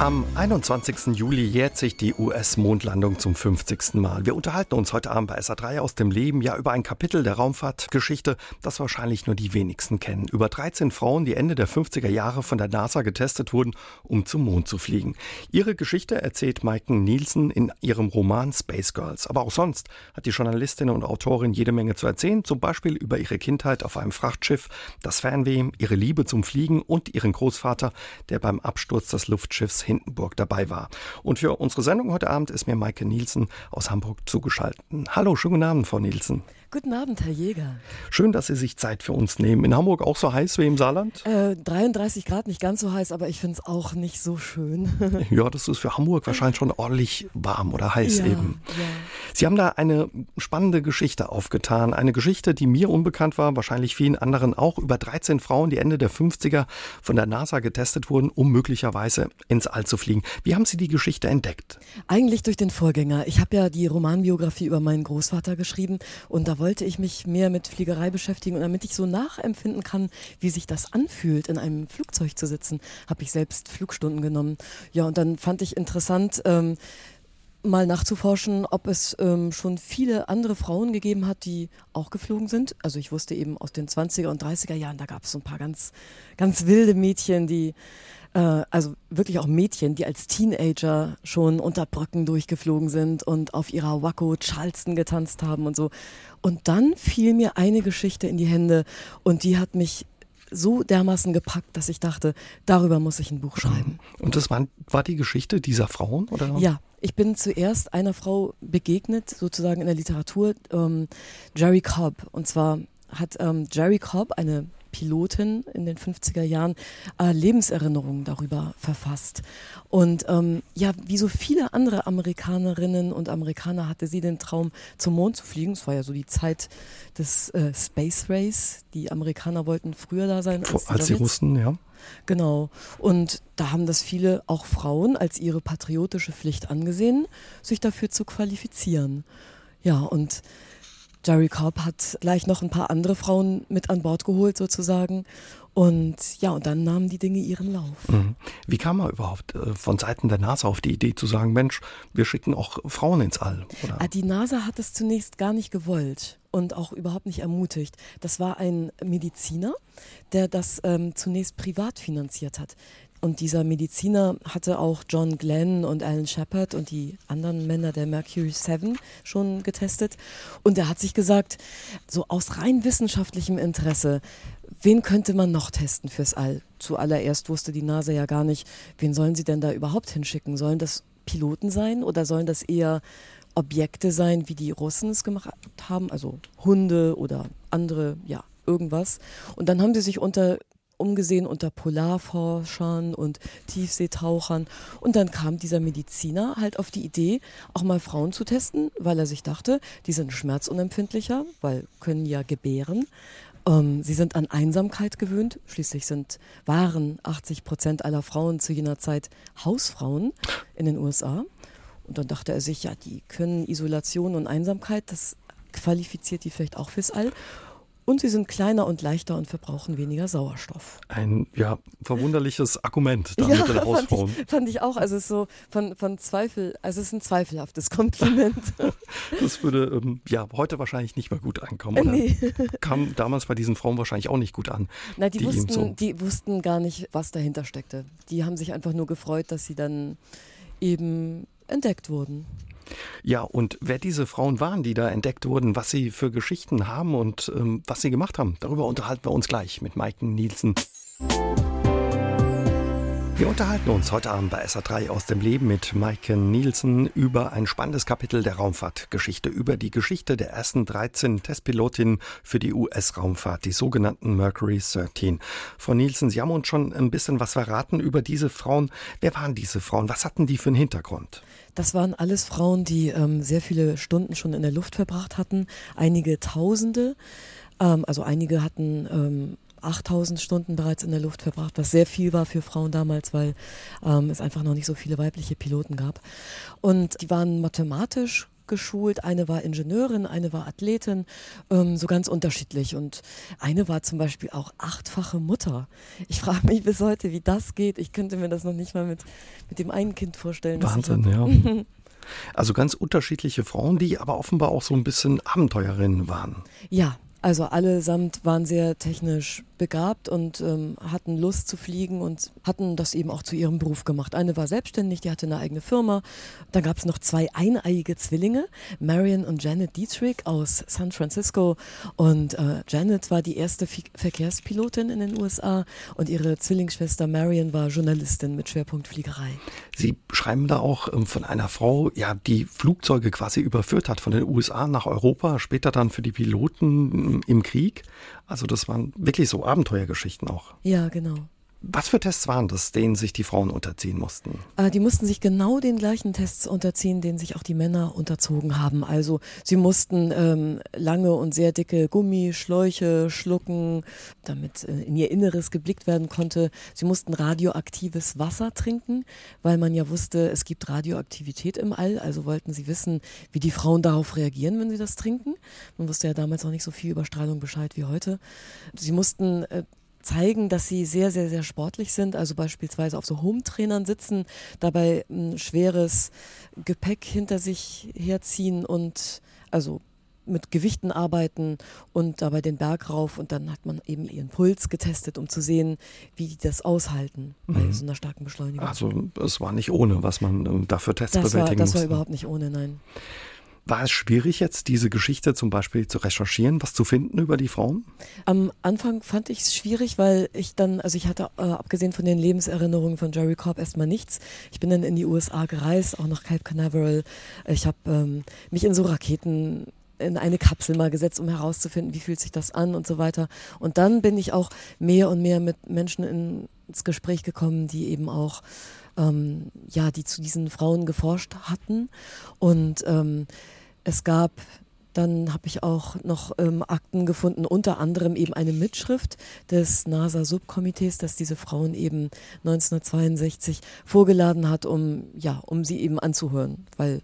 Am 21. Juli jährt sich die US-Mondlandung zum 50. Mal. Wir unterhalten uns heute Abend bei SA3 aus dem Leben ja über ein Kapitel der Raumfahrtgeschichte, das wahrscheinlich nur die wenigsten kennen. Über 13 Frauen, die Ende der 50er Jahre von der NASA getestet wurden, um zum Mond zu fliegen. Ihre Geschichte erzählt Maiken Nielsen in ihrem Roman Space Girls. Aber auch sonst hat die Journalistin und Autorin jede Menge zu erzählen, zum Beispiel über ihre Kindheit auf einem Frachtschiff, das Fernweh, ihre Liebe zum Fliegen und ihren Großvater, der beim Absturz des Luftschiffs Hindenburg dabei war. Und für unsere Sendung heute Abend ist mir Maike Nielsen aus Hamburg zugeschaltet. Hallo, schönen guten Abend, Frau Nielsen. Guten Abend, Herr Jäger. Schön, dass Sie sich Zeit für uns nehmen. In Hamburg auch so heiß wie im Saarland? Äh, 33 Grad, nicht ganz so heiß, aber ich finde es auch nicht so schön. ja, das ist für Hamburg wahrscheinlich schon ordentlich warm oder heiß ja, eben. Ja. Sie haben da eine spannende Geschichte aufgetan. Eine Geschichte, die mir unbekannt war, wahrscheinlich vielen anderen auch, über 13 Frauen, die Ende der 50er von der NASA getestet wurden, um möglicherweise ins All zu fliegen. Wie haben Sie die Geschichte entdeckt? Eigentlich durch den Vorgänger. Ich habe ja die Romanbiografie über meinen Großvater geschrieben und da wollte ich mich mehr mit Fliegerei beschäftigen und damit ich so nachempfinden kann, wie sich das anfühlt, in einem Flugzeug zu sitzen, habe ich selbst Flugstunden genommen. Ja, und dann fand ich interessant, ähm, mal nachzuforschen, ob es ähm, schon viele andere Frauen gegeben hat, die auch geflogen sind. Also ich wusste eben aus den 20er und 30er Jahren, da gab es so ein paar ganz, ganz wilde Mädchen, die also wirklich auch Mädchen, die als Teenager schon unter Brücken durchgeflogen sind und auf ihrer Waco Charleston getanzt haben und so. Und dann fiel mir eine Geschichte in die Hände und die hat mich so dermaßen gepackt, dass ich dachte, darüber muss ich ein Buch schreiben. Und das war, war die Geschichte dieser Frauen? Oder? Ja, ich bin zuerst einer Frau begegnet, sozusagen in der Literatur, ähm, Jerry Cobb. Und zwar hat ähm, Jerry Cobb, eine Pilotin in den 50er Jahren äh, Lebenserinnerungen darüber verfasst. Und ähm, ja, wie so viele andere Amerikanerinnen und Amerikaner hatte sie den Traum, zum Mond zu fliegen. Es war ja so die Zeit des äh, Space Race. Die Amerikaner wollten früher da sein als, als die Russen, ja. Genau. Und da haben das viele, auch Frauen, als ihre patriotische Pflicht angesehen, sich dafür zu qualifizieren. Ja, und Jerry Cobb hat gleich noch ein paar andere Frauen mit an Bord geholt sozusagen. Und ja, und dann nahmen die Dinge ihren Lauf. Mhm. Wie kam er überhaupt äh, von Seiten der NASA auf die Idee zu sagen, Mensch, wir schicken auch Frauen ins All? Oder? Ah, die NASA hat es zunächst gar nicht gewollt und auch überhaupt nicht ermutigt. Das war ein Mediziner, der das ähm, zunächst privat finanziert hat. Und dieser Mediziner hatte auch John Glenn und Alan Shepard und die anderen Männer der Mercury 7 schon getestet. Und er hat sich gesagt, so aus rein wissenschaftlichem Interesse, wen könnte man noch testen fürs All? Zuallererst wusste die NASA ja gar nicht, wen sollen sie denn da überhaupt hinschicken? Sollen das Piloten sein oder sollen das eher Objekte sein, wie die Russen es gemacht haben, also Hunde oder andere, ja, irgendwas. Und dann haben sie sich unter umgesehen unter Polarforschern und Tiefseetauchern. Und dann kam dieser Mediziner halt auf die Idee, auch mal Frauen zu testen, weil er sich dachte, die sind schmerzunempfindlicher, weil können ja gebären. Ähm, sie sind an Einsamkeit gewöhnt. Schließlich sind waren 80 Prozent aller Frauen zu jener Zeit Hausfrauen in den USA. Und dann dachte er sich, ja, die können Isolation und Einsamkeit, das qualifiziert die vielleicht auch fürs All. Und sie sind kleiner und leichter und verbrauchen weniger Sauerstoff. Ein ja verwunderliches Argument da ja, mit den Hausfrauen. Fand ich, fand ich auch. Also es ist so von, von Zweifel, also es ist ein zweifelhaftes Kompliment. das würde ähm, ja heute wahrscheinlich nicht mehr gut ankommen. Oder? Nee. Kam damals bei diesen Frauen wahrscheinlich auch nicht gut an. Na, die, die wussten, so die wussten gar nicht, was dahinter steckte. Die haben sich einfach nur gefreut, dass sie dann eben entdeckt wurden. Ja, und wer diese Frauen waren, die da entdeckt wurden, was sie für Geschichten haben und ähm, was sie gemacht haben, darüber unterhalten wir uns gleich mit Maiken Nielsen. Wir unterhalten uns heute Abend bei SA3 aus dem Leben mit Maike Nielsen über ein spannendes Kapitel der Raumfahrtgeschichte, über die Geschichte der ersten 13 Testpilotinnen für die US-Raumfahrt, die sogenannten Mercury 13. Frau Nielsen, Sie haben uns schon ein bisschen was verraten über diese Frauen. Wer waren diese Frauen? Was hatten die für einen Hintergrund? Das waren alles Frauen, die ähm, sehr viele Stunden schon in der Luft verbracht hatten, einige Tausende. Ähm, also einige hatten ähm, 8000 Stunden bereits in der Luft verbracht, was sehr viel war für Frauen damals, weil ähm, es einfach noch nicht so viele weibliche Piloten gab. Und die waren mathematisch geschult, eine war Ingenieurin, eine war Athletin, ähm, so ganz unterschiedlich. Und eine war zum Beispiel auch achtfache Mutter. Ich frage mich bis heute, wie das geht. Ich könnte mir das noch nicht mal mit, mit dem einen Kind vorstellen. Wahnsinn, ja. Also ganz unterschiedliche Frauen, die aber offenbar auch so ein bisschen Abenteuerinnen waren. Ja, also allesamt waren sehr technisch begabt und ähm, hatten Lust zu fliegen und hatten das eben auch zu ihrem Beruf gemacht. Eine war selbstständig, die hatte eine eigene Firma. Dann gab es noch zwei eineiige Zwillinge, Marion und Janet Dietrich aus San Francisco. Und äh, Janet war die erste F Verkehrspilotin in den USA und ihre Zwillingsschwester Marion war Journalistin mit Schwerpunkt Fliegerei. Sie schreiben da auch ähm, von einer Frau, ja, die Flugzeuge quasi überführt hat von den USA nach Europa, später dann für die Piloten im Krieg. Also das waren wirklich so Abenteuergeschichten auch. Ja, genau. Was für Tests waren das, denen sich die Frauen unterziehen mussten? Äh, die mussten sich genau den gleichen Tests unterziehen, denen sich auch die Männer unterzogen haben. Also sie mussten ähm, lange und sehr dicke Gummischläuche schlucken, damit äh, in ihr Inneres geblickt werden konnte. Sie mussten radioaktives Wasser trinken, weil man ja wusste, es gibt Radioaktivität im All. Also wollten sie wissen, wie die Frauen darauf reagieren, wenn sie das trinken. Man wusste ja damals noch nicht so viel über Strahlung Bescheid wie heute. Sie mussten äh, zeigen, dass sie sehr, sehr, sehr sportlich sind, also beispielsweise auf so Home-Trainern sitzen, dabei ein schweres Gepäck hinter sich herziehen und also mit Gewichten arbeiten und dabei den Berg rauf und dann hat man eben ihren Puls getestet, um zu sehen, wie die das aushalten bei mhm. so einer starken Beschleunigung. Also es war nicht ohne, was man ähm, dafür Tests das bewältigen war, Das musste. war überhaupt nicht ohne, nein. War es schwierig jetzt, diese Geschichte zum Beispiel zu recherchieren, was zu finden über die Frauen? Am Anfang fand ich es schwierig, weil ich dann, also ich hatte äh, abgesehen von den Lebenserinnerungen von Jerry Cobb erstmal nichts. Ich bin dann in die USA gereist, auch nach Cape Canaveral. Ich habe ähm, mich in so Raketen in eine Kapsel mal gesetzt, um herauszufinden, wie fühlt sich das an und so weiter. Und dann bin ich auch mehr und mehr mit Menschen ins Gespräch gekommen, die eben auch ähm, ja, die zu diesen Frauen geforscht hatten. Und ähm, es gab dann habe ich auch noch ähm, Akten gefunden, unter anderem eben eine Mitschrift des NASA-Subkomitees, das diese Frauen eben 1962 vorgeladen hat, um, ja, um sie eben anzuhören, weil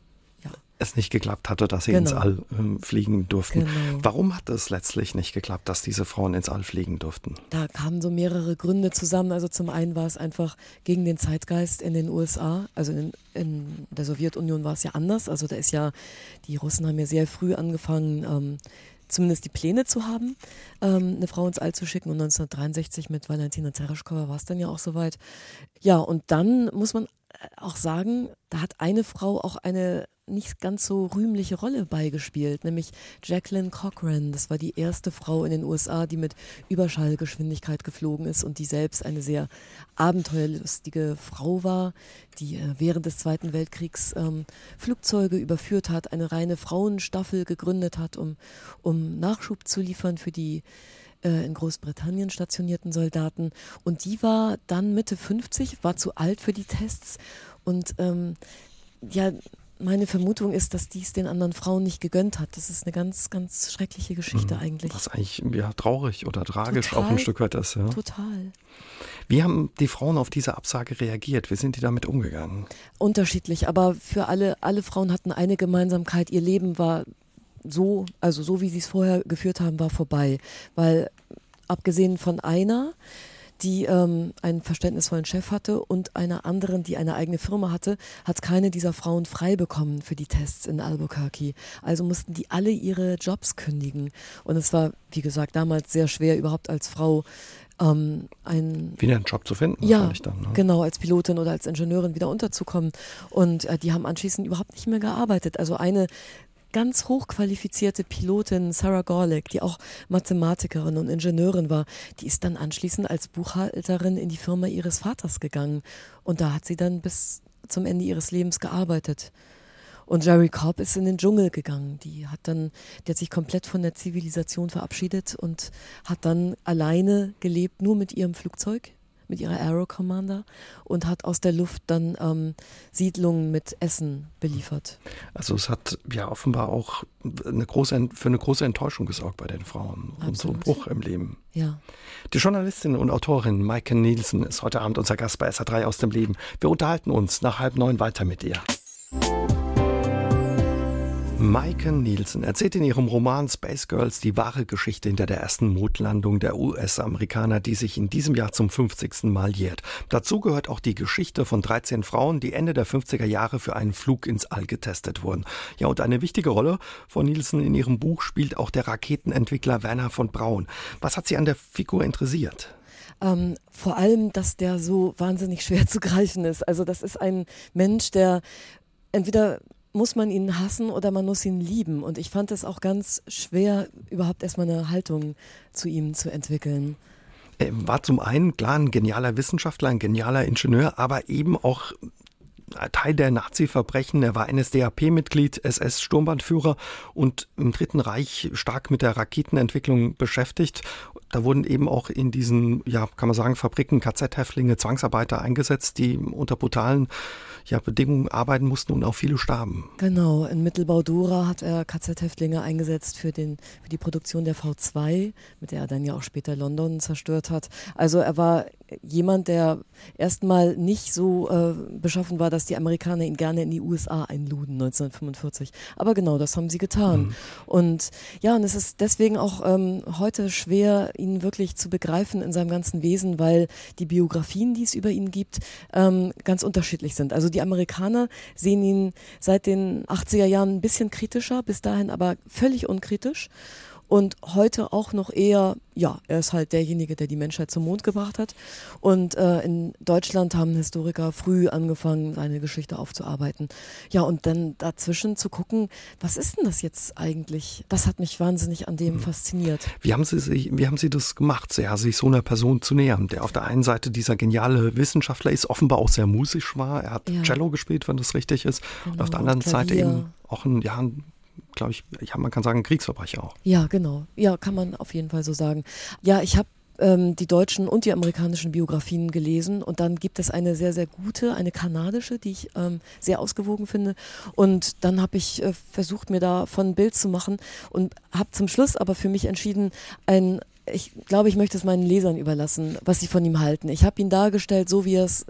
es nicht geklappt hatte, dass sie genau. ins All äh, fliegen durften. Genau. Warum hat es letztlich nicht geklappt, dass diese Frauen ins All fliegen durften? Da kamen so mehrere Gründe zusammen. Also zum einen war es einfach gegen den Zeitgeist in den USA. Also in, in der Sowjetunion war es ja anders. Also da ist ja, die Russen haben ja sehr früh angefangen, ähm, zumindest die Pläne zu haben, ähm, eine Frau ins All zu schicken. Und 1963 mit Valentina Tereshkova war es dann ja auch soweit. Ja, und dann muss man auch sagen, da hat eine Frau auch eine nicht ganz so rühmliche Rolle beigespielt, nämlich Jacqueline Cochran. Das war die erste Frau in den USA, die mit Überschallgeschwindigkeit geflogen ist und die selbst eine sehr abenteuerlustige Frau war, die äh, während des Zweiten Weltkriegs ähm, Flugzeuge überführt hat, eine reine Frauenstaffel gegründet hat, um, um Nachschub zu liefern für die äh, in Großbritannien stationierten Soldaten. Und die war dann Mitte 50, war zu alt für die Tests und ähm, ja, meine Vermutung ist, dass dies den anderen Frauen nicht gegönnt hat. Das ist eine ganz, ganz schreckliche Geschichte mhm. eigentlich. Was eigentlich ja, traurig oder tragisch total, auch ein Stück weit ist. Ja. Total. Wie haben die Frauen auf diese Absage reagiert? Wie sind die damit umgegangen? Unterschiedlich, aber für alle, alle Frauen hatten eine Gemeinsamkeit. Ihr Leben war so, also so wie sie es vorher geführt haben, war vorbei. Weil abgesehen von einer, die ähm, einen verständnisvollen Chef hatte und einer anderen, die eine eigene Firma hatte, hat keine dieser Frauen frei bekommen für die Tests in Albuquerque. Also mussten die alle ihre Jobs kündigen. Und es war, wie gesagt, damals sehr schwer, überhaupt als Frau ähm, ein, wieder einen Job zu finden. Ja, dann, ne? genau, als Pilotin oder als Ingenieurin wieder unterzukommen. Und äh, die haben anschließend überhaupt nicht mehr gearbeitet. Also eine ganz hochqualifizierte Pilotin Sarah Gorlick, die auch Mathematikerin und Ingenieurin war, die ist dann anschließend als Buchhalterin in die Firma ihres Vaters gegangen. Und da hat sie dann bis zum Ende ihres Lebens gearbeitet. Und Jerry Cobb ist in den Dschungel gegangen. Die hat dann, die hat sich komplett von der Zivilisation verabschiedet und hat dann alleine gelebt, nur mit ihrem Flugzeug mit ihrer Aero Commander und hat aus der Luft dann ähm, Siedlungen mit Essen beliefert. Also es hat ja offenbar auch eine große, für eine große Enttäuschung gesorgt bei den Frauen Absolut. und so einen Bruch im Leben. Ja. Die Journalistin und Autorin Maike Nielsen ist heute Abend unser Gast bei SA3 aus dem Leben. Wir unterhalten uns nach halb neun weiter mit ihr. Maike Nielsen erzählt in ihrem Roman Space Girls die wahre Geschichte hinter der ersten Mondlandung der US-Amerikaner, die sich in diesem Jahr zum 50. Mal jährt. Dazu gehört auch die Geschichte von 13 Frauen, die Ende der 50er Jahre für einen Flug ins All getestet wurden. Ja, und eine wichtige Rolle von Nielsen in ihrem Buch spielt auch der Raketenentwickler Werner von Braun. Was hat Sie an der Figur interessiert? Ähm, vor allem, dass der so wahnsinnig schwer zu greifen ist. Also das ist ein Mensch, der entweder muss man ihn hassen oder man muss ihn lieben. Und ich fand es auch ganz schwer, überhaupt erstmal eine Haltung zu ihm zu entwickeln. Er war zum einen klar ein genialer Wissenschaftler, ein genialer Ingenieur, aber eben auch Teil der Nazi-Verbrechen. Er war NSDAP-Mitglied, SS-Sturmbandführer und im Dritten Reich stark mit der Raketenentwicklung beschäftigt. Da wurden eben auch in diesen, ja, kann man sagen, Fabriken KZ-Häftlinge, Zwangsarbeiter eingesetzt, die unter brutalen ja, Bedingungen arbeiten mussten und auch viele starben. Genau, in Mittelbau-Dora hat er KZ-Häftlinge eingesetzt für, den, für die Produktion der V2, mit der er dann ja auch später London zerstört hat. Also er war jemand, der erstmal nicht so äh, beschaffen war, dass die Amerikaner ihn gerne in die USA einluden 1945. Aber genau, das haben sie getan. Mhm. Und ja, und es ist deswegen auch ähm, heute schwer, ihn wirklich zu begreifen in seinem ganzen Wesen, weil die Biografien, die es über ihn gibt, ähm, ganz unterschiedlich sind. Also die Amerikaner sehen ihn seit den 80er Jahren ein bisschen kritischer, bis dahin aber völlig unkritisch und heute auch noch eher, ja, er ist halt derjenige, der die Menschheit zum Mond gebracht hat. Und äh, in Deutschland haben Historiker früh angefangen, seine Geschichte aufzuarbeiten. Ja, und dann dazwischen zu gucken, was ist denn das jetzt eigentlich? Das hat mich wahnsinnig an dem hm. fasziniert. Wie haben Sie, sich, wie haben Sie das gemacht, sehr, sich so einer Person zu nähern, der auf der einen Seite dieser geniale Wissenschaftler ist, offenbar auch sehr musisch war. Er hat ja. Cello gespielt, wenn das richtig ist. Genau, und auf der genau, anderen Seite eben auch ein, ja, ein glaube ich, ich man kann sagen, Kriegsverbrecher auch. Ja, genau. Ja, kann man auf jeden Fall so sagen. Ja, ich habe ähm, die deutschen und die amerikanischen Biografien gelesen und dann gibt es eine sehr, sehr gute, eine kanadische, die ich ähm, sehr ausgewogen finde. Und dann habe ich äh, versucht, mir davon ein Bild zu machen und habe zum Schluss aber für mich entschieden, ein ich glaube, ich möchte es meinen Lesern überlassen, was sie von ihm halten. Ich habe ihn dargestellt, so wie er es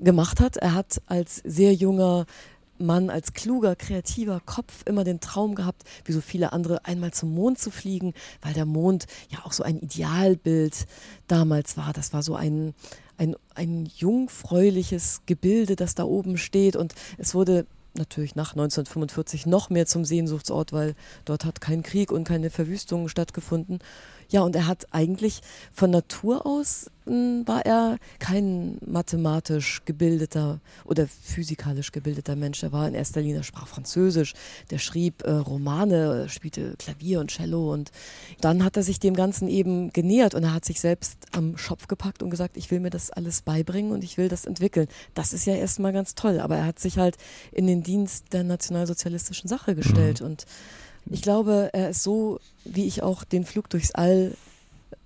gemacht hat. Er hat als sehr junger Mann als kluger, kreativer Kopf immer den Traum gehabt, wie so viele andere, einmal zum Mond zu fliegen, weil der Mond ja auch so ein Idealbild damals war. Das war so ein, ein, ein jungfräuliches Gebilde, das da oben steht. Und es wurde natürlich nach 1945 noch mehr zum Sehnsuchtsort, weil dort hat kein Krieg und keine Verwüstung stattgefunden. Ja, und er hat eigentlich von Natur aus hm, war er kein mathematisch gebildeter oder physikalisch gebildeter Mensch. Er war in erster Linie, sprach Französisch, der schrieb äh, Romane, spielte Klavier und Cello und dann hat er sich dem Ganzen eben genähert und er hat sich selbst am Schopf gepackt und gesagt, ich will mir das alles beibringen und ich will das entwickeln. Das ist ja erstmal ganz toll, aber er hat sich halt in den Dienst der nationalsozialistischen Sache gestellt mhm. und ich glaube, er ist so, wie ich auch den Flug durchs All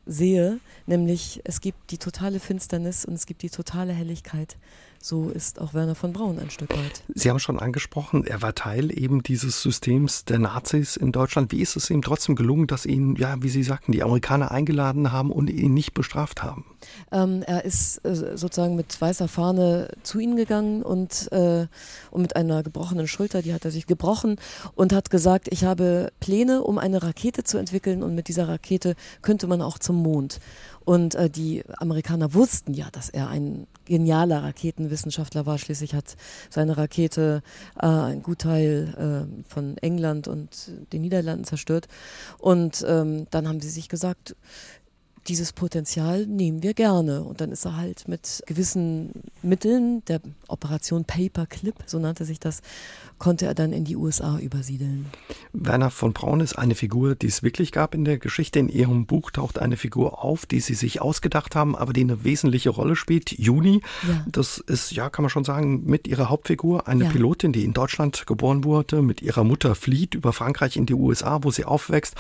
sehe, nämlich es gibt die totale Finsternis und es gibt die totale Helligkeit so ist auch Werner von Braun ein Stück weit. Sie haben schon angesprochen, er war Teil eben dieses Systems der Nazis in Deutschland. Wie ist es ihm trotzdem gelungen, dass ihn, ja, wie Sie sagten, die Amerikaner eingeladen haben und ihn nicht bestraft haben? Ähm, er ist äh, sozusagen mit weißer Fahne zu ihnen gegangen und, äh, und mit einer gebrochenen Schulter, die hat er sich gebrochen und hat gesagt, ich habe Pläne, um eine Rakete zu entwickeln und mit dieser Rakete könnte man auch zum Mond. Und äh, die Amerikaner wussten ja, dass er ein genialer Raketenwissenschaftler war. Schließlich hat seine Rakete äh, ein Gutteil äh, von England und den Niederlanden zerstört. Und ähm, dann haben sie sich gesagt, dieses Potenzial nehmen wir gerne. Und dann ist er halt mit gewissen Mitteln, der Operation Paperclip, so nannte sich das, konnte er dann in die USA übersiedeln. Werner von Braun ist eine Figur, die es wirklich gab in der Geschichte. In Ihrem Buch taucht eine Figur auf, die Sie sich ausgedacht haben, aber die eine wesentliche Rolle spielt. Juni, ja. das ist, ja, kann man schon sagen, mit ihrer Hauptfigur, eine ja. Pilotin, die in Deutschland geboren wurde, mit ihrer Mutter flieht über Frankreich in die USA, wo sie aufwächst.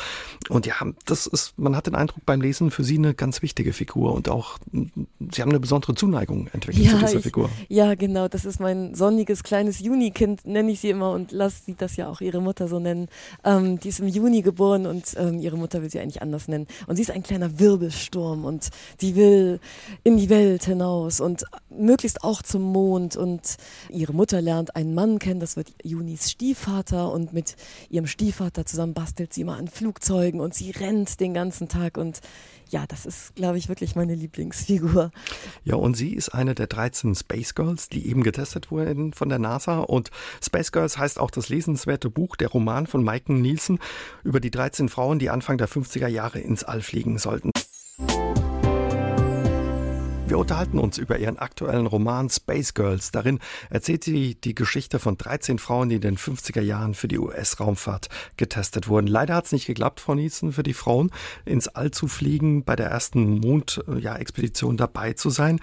Und ja, das ist, man hat den Eindruck beim Lesen, für sie Sie eine ganz wichtige Figur und auch Sie haben eine besondere Zuneigung entwickelt ja, zu dieser ich, Figur. Ja, genau. Das ist mein sonniges kleines Junikind, nenne ich sie immer und lass sie das ja auch ihre Mutter so nennen. Ähm, die ist im Juni geboren und ähm, ihre Mutter will sie eigentlich anders nennen. Und sie ist ein kleiner Wirbelsturm und sie will in die Welt hinaus und möglichst auch zum Mond. Und ihre Mutter lernt einen Mann kennen, das wird Junis Stiefvater und mit ihrem Stiefvater zusammen bastelt sie immer an Flugzeugen und sie rennt den ganzen Tag und ja, das ist, glaube ich, wirklich meine Lieblingsfigur. Ja, und sie ist eine der 13 Space Girls, die eben getestet wurden von der NASA. Und Space Girls heißt auch das lesenswerte Buch, der Roman von Mike Nielsen über die 13 Frauen, die Anfang der 50er Jahre ins All fliegen sollten. Wir unterhalten uns über ihren aktuellen Roman Space Girls. Darin erzählt sie die Geschichte von 13 Frauen, die in den 50er Jahren für die US-Raumfahrt getestet wurden. Leider hat es nicht geklappt, Frau Nielsen, für die Frauen ins All zu fliegen, bei der ersten Mondexpedition dabei zu sein.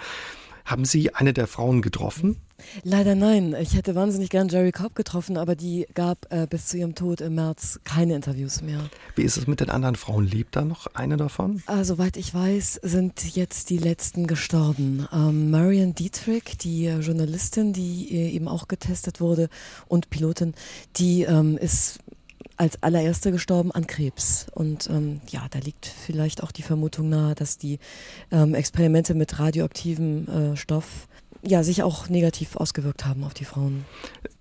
Haben Sie eine der Frauen getroffen? Leider nein. Ich hätte wahnsinnig gern Jerry Cobb getroffen, aber die gab äh, bis zu ihrem Tod im März keine Interviews mehr. Wie ist es mit den anderen Frauen? Lebt da noch eine davon? Äh, soweit ich weiß, sind jetzt die letzten gestorben. Ähm, Marion Dietrich, die äh, Journalistin, die äh, eben auch getestet wurde und Pilotin, die ähm, ist als allererste gestorben an Krebs. Und ähm, ja, da liegt vielleicht auch die Vermutung nahe, dass die ähm, Experimente mit radioaktivem äh, Stoff ja, sich auch negativ ausgewirkt haben auf die Frauen.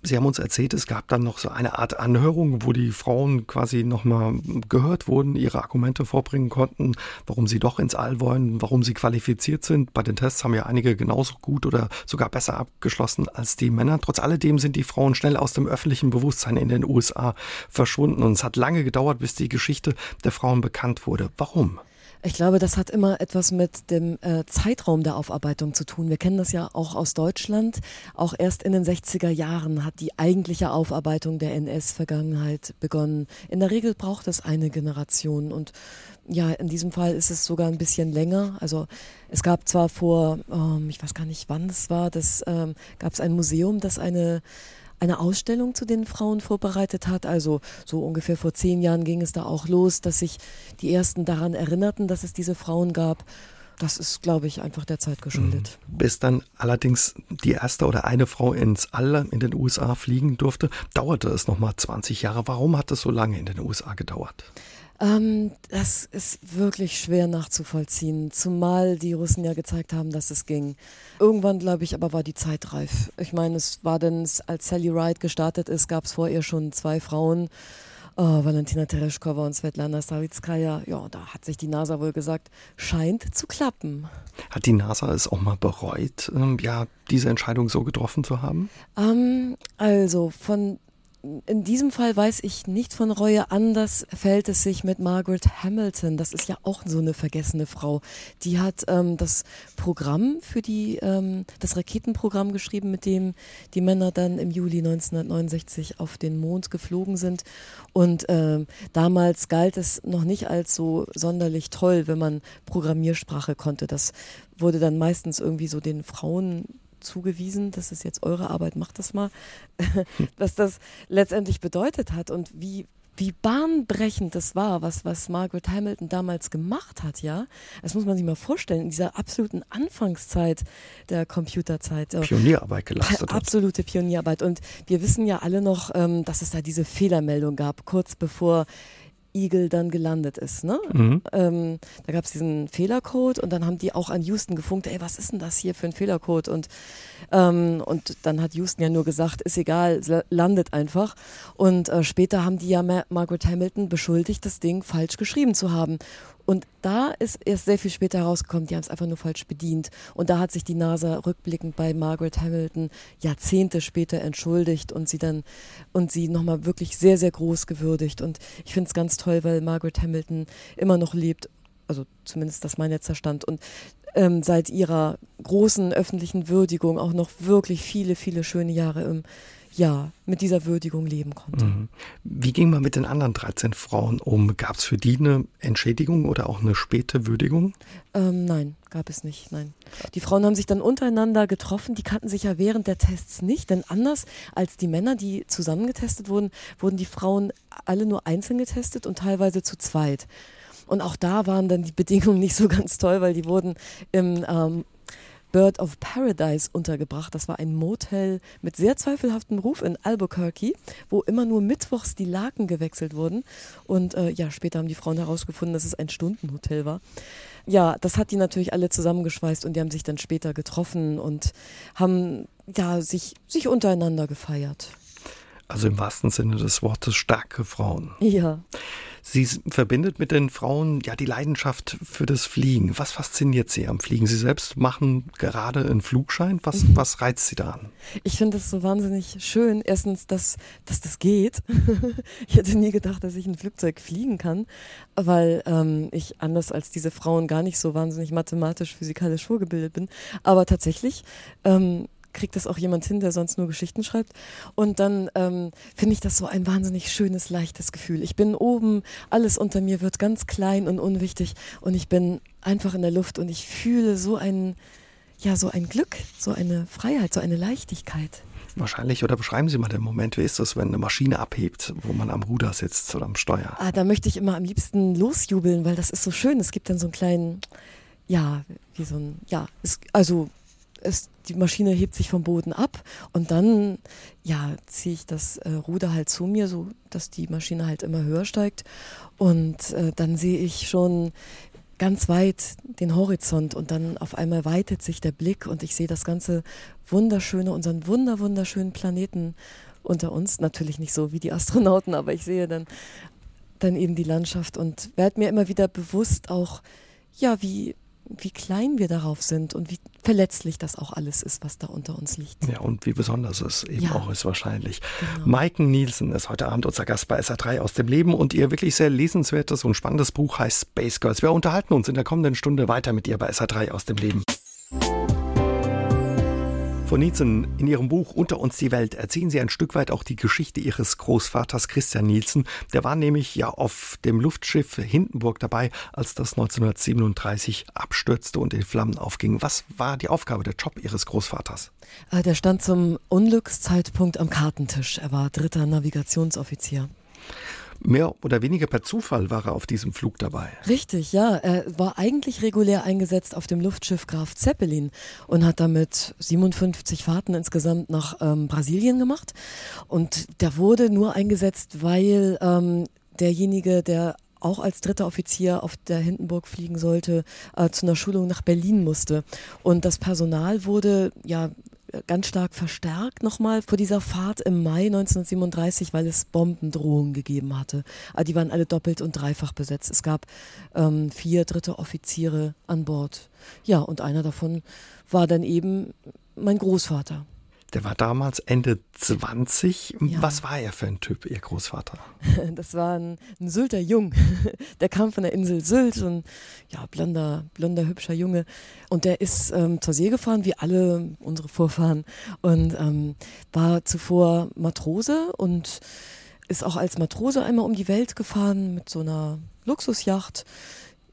Sie haben uns erzählt, es gab dann noch so eine Art Anhörung, wo die Frauen quasi nochmal gehört wurden, ihre Argumente vorbringen konnten, warum sie doch ins All wollen, warum sie qualifiziert sind. Bei den Tests haben ja einige genauso gut oder sogar besser abgeschlossen als die Männer. Trotz alledem sind die Frauen schnell aus dem öffentlichen Bewusstsein in den USA verschwunden und es hat lange gedauert, bis die Geschichte der Frauen bekannt wurde. Warum? Ich glaube, das hat immer etwas mit dem äh, Zeitraum der Aufarbeitung zu tun. Wir kennen das ja auch aus Deutschland. Auch erst in den 60er Jahren hat die eigentliche Aufarbeitung der NS-Vergangenheit begonnen. In der Regel braucht es eine Generation und ja, in diesem Fall ist es sogar ein bisschen länger. Also es gab zwar vor, ähm, ich weiß gar nicht, wann es war, das ähm, gab es ein Museum, das eine eine Ausstellung zu den Frauen vorbereitet hat. Also so ungefähr vor zehn Jahren ging es da auch los, dass sich die ersten daran erinnerten, dass es diese Frauen gab. Das ist, glaube ich, einfach der Zeit geschuldet. Mhm. Bis dann allerdings die erste oder eine Frau ins All in den USA fliegen durfte, dauerte es nochmal 20 Jahre. Warum hat es so lange in den USA gedauert? Ähm, das ist wirklich schwer nachzuvollziehen, zumal die Russen ja gezeigt haben, dass es ging. Irgendwann, glaube ich, aber war die Zeit reif. Ich meine, es war denn, als Sally Ride gestartet ist, gab es vor ihr schon zwei Frauen. Oh, Valentina Tereshkova und Svetlana Savitskaya, ja, da hat sich die NASA wohl gesagt, scheint zu klappen. Hat die NASA es auch mal bereut, ähm, ja, diese Entscheidung so getroffen zu haben? Ähm, also von in diesem Fall weiß ich nicht von Reue. Anders fällt es sich mit Margaret Hamilton. Das ist ja auch so eine vergessene Frau. Die hat ähm, das Programm für die, ähm, das Raketenprogramm geschrieben, mit dem die Männer dann im Juli 1969 auf den Mond geflogen sind. Und ähm, damals galt es noch nicht als so sonderlich toll, wenn man Programmiersprache konnte. Das wurde dann meistens irgendwie so den Frauen zugewiesen, das ist jetzt eure Arbeit, macht das mal, was das letztendlich bedeutet hat und wie, wie bahnbrechend das war, was, was Margaret Hamilton damals gemacht hat, ja. Das muss man sich mal vorstellen, in dieser absoluten Anfangszeit der Computerzeit. Pionierarbeit geleistet. Absolute Pionierarbeit. Und wir wissen ja alle noch, ähm, dass es da diese Fehlermeldung gab, kurz bevor Eagle dann gelandet ist. Ne? Mhm. Ähm, da gab es diesen Fehlercode und dann haben die auch an Houston gefunkt, ey, was ist denn das hier für ein Fehlercode? Und, ähm, und dann hat Houston ja nur gesagt, ist egal, landet einfach. Und äh, später haben die ja Mar Margaret Hamilton beschuldigt, das Ding falsch geschrieben zu haben. Und da ist erst sehr viel später herausgekommen, die haben es einfach nur falsch bedient. Und da hat sich die NASA rückblickend bei Margaret Hamilton Jahrzehnte später entschuldigt und sie dann und sie nochmal wirklich sehr, sehr groß gewürdigt. Und ich finde es ganz toll, weil Margaret Hamilton immer noch lebt. Also zumindest das mein letzter Stand. Und ähm, seit ihrer großen öffentlichen Würdigung auch noch wirklich viele, viele schöne Jahre im ja, mit dieser Würdigung leben konnte. Mhm. Wie ging man mit den anderen 13 Frauen um? Gab es für die eine Entschädigung oder auch eine späte Würdigung? Ähm, nein, gab es nicht, nein. Die Frauen haben sich dann untereinander getroffen, die kannten sich ja während der Tests nicht, denn anders als die Männer, die zusammen getestet wurden, wurden die Frauen alle nur einzeln getestet und teilweise zu zweit. Und auch da waren dann die Bedingungen nicht so ganz toll, weil die wurden im ähm, Bird of Paradise untergebracht. Das war ein Motel mit sehr zweifelhaftem Ruf in Albuquerque, wo immer nur mittwochs die Laken gewechselt wurden. Und äh, ja, später haben die Frauen herausgefunden, dass es ein Stundenhotel war. Ja, das hat die natürlich alle zusammengeschweißt und die haben sich dann später getroffen und haben ja sich, sich untereinander gefeiert. Also im wahrsten Sinne des Wortes starke Frauen. Ja. Sie verbindet mit den Frauen ja die Leidenschaft für das Fliegen. Was fasziniert Sie am Fliegen? Sie selbst machen gerade einen Flugschein. Was, mhm. was reizt Sie daran? Ich finde es so wahnsinnig schön. Erstens, dass, dass das geht. ich hätte nie gedacht, dass ich ein Flugzeug fliegen kann, weil ähm, ich anders als diese Frauen gar nicht so wahnsinnig mathematisch, physikalisch vorgebildet bin. Aber tatsächlich ähm, kriegt das auch jemand hin, der sonst nur Geschichten schreibt. Und dann ähm, finde ich das so ein wahnsinnig schönes, leichtes Gefühl. Ich bin oben, alles unter mir wird ganz klein und unwichtig und ich bin einfach in der Luft und ich fühle so ein, ja, so ein Glück, so eine Freiheit, so eine Leichtigkeit. Wahrscheinlich, oder beschreiben Sie mal den Moment, wie ist das, wenn eine Maschine abhebt, wo man am Ruder sitzt oder am Steuer? Ah, da möchte ich immer am liebsten losjubeln, weil das ist so schön. Es gibt dann so einen kleinen, ja, wie so ein, ja, es, also es, die Maschine hebt sich vom Boden ab und dann ja, ziehe ich das äh, Ruder halt zu mir, so dass die Maschine halt immer höher steigt. Und äh, dann sehe ich schon ganz weit den Horizont und dann auf einmal weitet sich der Blick und ich sehe das ganze wunderschöne, unseren wunder, wunderschönen Planeten unter uns. Natürlich nicht so wie die Astronauten, aber ich sehe dann, dann eben die Landschaft und werde mir immer wieder bewusst auch, ja, wie, wie klein wir darauf sind und wie verletzlich das auch alles ist, was da unter uns liegt. Ja, und wie besonders es eben ja. auch ist wahrscheinlich. Genau. Maiken Nielsen ist heute Abend unser Gast bei SA3 aus dem Leben und ihr wirklich sehr lesenswertes und spannendes Buch heißt Space Girls. Wir unterhalten uns in der kommenden Stunde weiter mit ihr bei SA3 aus dem Leben. Von Nielsen in ihrem Buch Unter uns die Welt erzählen Sie ein Stück weit auch die Geschichte Ihres Großvaters Christian Nielsen. Der war nämlich ja auf dem Luftschiff Hindenburg dabei, als das 1937 abstürzte und in Flammen aufging. Was war die Aufgabe, der Job Ihres Großvaters? Äh, der stand zum Unglückszeitpunkt am Kartentisch. Er war dritter Navigationsoffizier. Mehr oder weniger per Zufall war er auf diesem Flug dabei. Richtig, ja. Er war eigentlich regulär eingesetzt auf dem Luftschiff Graf Zeppelin und hat damit 57 Fahrten insgesamt nach ähm, Brasilien gemacht. Und der wurde nur eingesetzt, weil ähm, derjenige, der auch als dritter Offizier auf der Hindenburg fliegen sollte, äh, zu einer Schulung nach Berlin musste. Und das Personal wurde ja ganz stark verstärkt nochmal vor dieser Fahrt im Mai 1937, weil es Bombendrohungen gegeben hatte. Aber ah, die waren alle doppelt und dreifach besetzt. Es gab ähm, vier dritte Offiziere an Bord. Ja, und einer davon war dann eben mein Großvater. Der war damals Ende 20. Ja. Was war er für ein Typ, Ihr Großvater? Das war ein, ein Sylter Jung. Der kam von der Insel Sylt, so ein ja, blonder, blonder, hübscher Junge. Und der ist ähm, zur See gefahren, wie alle unsere Vorfahren. Und ähm, war zuvor Matrose und ist auch als Matrose einmal um die Welt gefahren mit so einer Luxusjacht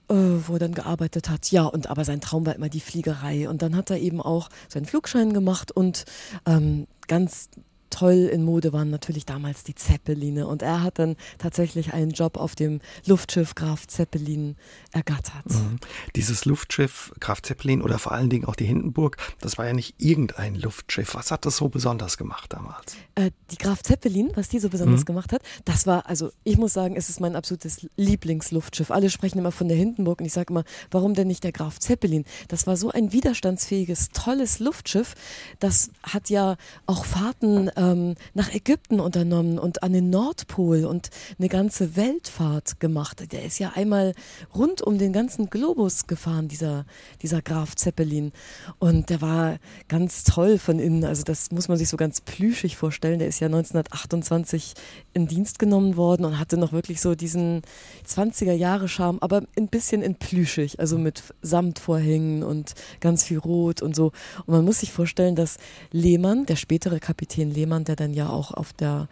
äh, wo er dann gearbeitet hat. Ja, und aber sein Traum war immer die Fliegerei. Und dann hat er eben auch seinen Flugschein gemacht und ähm, ganz toll in Mode waren natürlich damals die Zeppeline und er hat dann tatsächlich einen Job auf dem Luftschiff Graf Zeppelin ergattert. Mhm. Dieses Luftschiff Graf Zeppelin oder vor allen Dingen auch die Hindenburg, das war ja nicht irgendein Luftschiff. Was hat das so besonders gemacht damals? Äh, die Graf Zeppelin, was die so besonders mhm. gemacht hat, das war, also ich muss sagen, es ist mein absolutes Lieblingsluftschiff. Alle sprechen immer von der Hindenburg und ich sage immer, warum denn nicht der Graf Zeppelin? Das war so ein widerstandsfähiges, tolles Luftschiff. Das hat ja auch Fahrten ähm, nach Ägypten unternommen und an den Nordpol und eine ganze Weltfahrt gemacht. Der ist ja einmal rund um den ganzen Globus gefahren, dieser, dieser Graf Zeppelin. Und der war ganz toll von innen. Also das muss man sich so ganz plüschig vorstellen. Der ist ja 1928 in Dienst genommen worden und hatte noch wirklich so diesen 20er Jahre Charme, aber ein bisschen in plüschig, also mit Samtvorhängen und ganz viel Rot und so. Und man muss sich vorstellen, dass Lehmann, der spätere Kapitän Lehmann, Lehmann, der dann ja auch auf der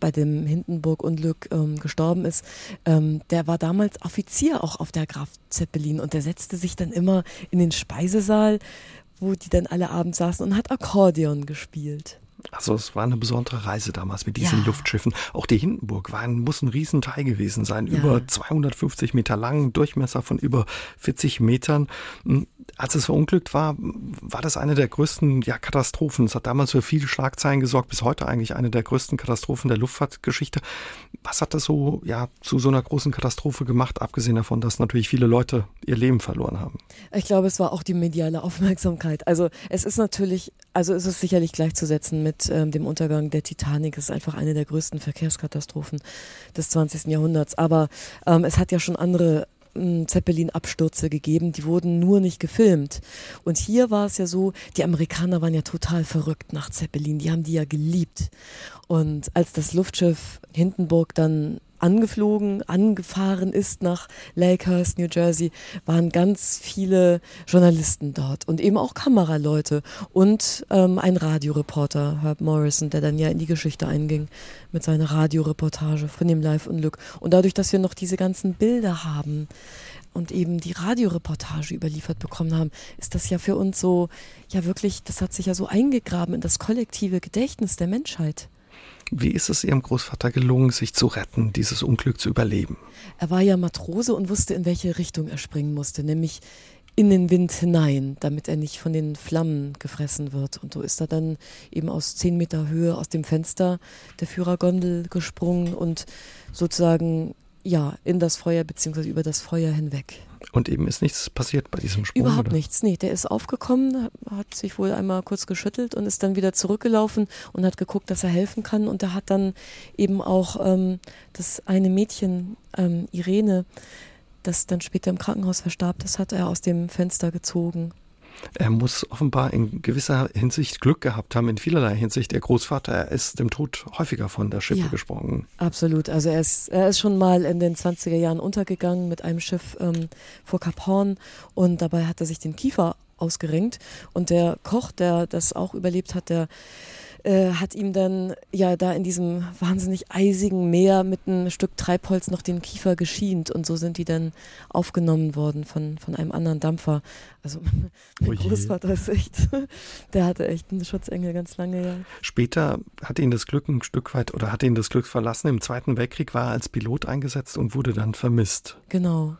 bei dem Hindenburg-Unglück ähm, gestorben ist, ähm, der war damals Offizier auch auf der Graf Zeppelin und der setzte sich dann immer in den Speisesaal, wo die dann alle abends saßen und hat Akkordeon gespielt. Also es war eine besondere Reise damals mit diesen ja. Luftschiffen. Auch die Hindenburg war ein, muss ein Riesenteil gewesen sein. Ja. Über 250 Meter lang, Durchmesser von über 40 Metern. Als es verunglückt war, war das eine der größten ja, Katastrophen. Es hat damals für viele Schlagzeilen gesorgt, bis heute eigentlich eine der größten Katastrophen der Luftfahrtgeschichte. Was hat das so ja, zu so einer großen Katastrophe gemacht, abgesehen davon, dass natürlich viele Leute ihr Leben verloren haben? Ich glaube, es war auch die mediale Aufmerksamkeit. Also es ist natürlich, also es ist sicherlich gleichzusetzen mit ähm, dem Untergang der Titanic. Es ist einfach eine der größten Verkehrskatastrophen des 20. Jahrhunderts. Aber ähm, es hat ja schon andere Zeppelin-Abstürze gegeben, die wurden nur nicht gefilmt. Und hier war es ja so, die Amerikaner waren ja total verrückt nach Zeppelin, die haben die ja geliebt. Und als das Luftschiff Hindenburg dann angeflogen, angefahren ist nach Lakehurst, New Jersey, waren ganz viele Journalisten dort und eben auch Kameraleute und ähm, ein Radioreporter, Herb Morrison, der dann ja in die Geschichte einging mit seiner Radioreportage von dem Live-Unglück. Und dadurch, dass wir noch diese ganzen Bilder haben, und eben die Radioreportage überliefert bekommen haben, ist das ja für uns so, ja wirklich, das hat sich ja so eingegraben in das kollektive Gedächtnis der Menschheit. Wie ist es Ihrem Großvater gelungen, sich zu retten, dieses Unglück zu überleben? Er war ja Matrose und wusste, in welche Richtung er springen musste, nämlich in den Wind hinein, damit er nicht von den Flammen gefressen wird. Und so ist er dann eben aus zehn Meter Höhe aus dem Fenster der Führergondel gesprungen und sozusagen ja in das Feuer beziehungsweise über das Feuer hinweg. Und eben ist nichts passiert bei diesem Sprung? Überhaupt oder? nichts, nee. Der ist aufgekommen, hat sich wohl einmal kurz geschüttelt und ist dann wieder zurückgelaufen und hat geguckt, dass er helfen kann. Und er hat dann eben auch ähm, das eine Mädchen, ähm, Irene, das dann später im Krankenhaus verstarb, das hat er aus dem Fenster gezogen er muss offenbar in gewisser Hinsicht Glück gehabt haben, in vielerlei Hinsicht. Der Großvater er ist dem Tod häufiger von der Schippe ja, gesprungen. Absolut. Also er ist, er ist schon mal in den 20er Jahren untergegangen mit einem Schiff ähm, vor Kap Horn und dabei hat er sich den Kiefer ausgerenkt. Und der Koch, der das auch überlebt hat, der äh, hat ihm dann ja da in diesem wahnsinnig eisigen Meer mit einem Stück Treibholz noch den Kiefer geschient und so sind die dann aufgenommen worden von, von einem anderen Dampfer. Also mein oh Großvater ist echt, der hatte echt einen Schutzengel ganz lange, ja. Später hat ihn das Glück ein Stück weit oder hat ihn das Glück verlassen. Im Zweiten Weltkrieg war er als Pilot eingesetzt und wurde dann vermisst. Genau.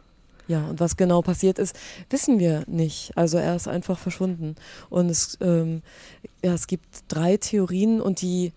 Ja, und was genau passiert ist, wissen wir nicht. Also er ist einfach verschwunden. Und es, ähm, ja, es gibt drei Theorien und die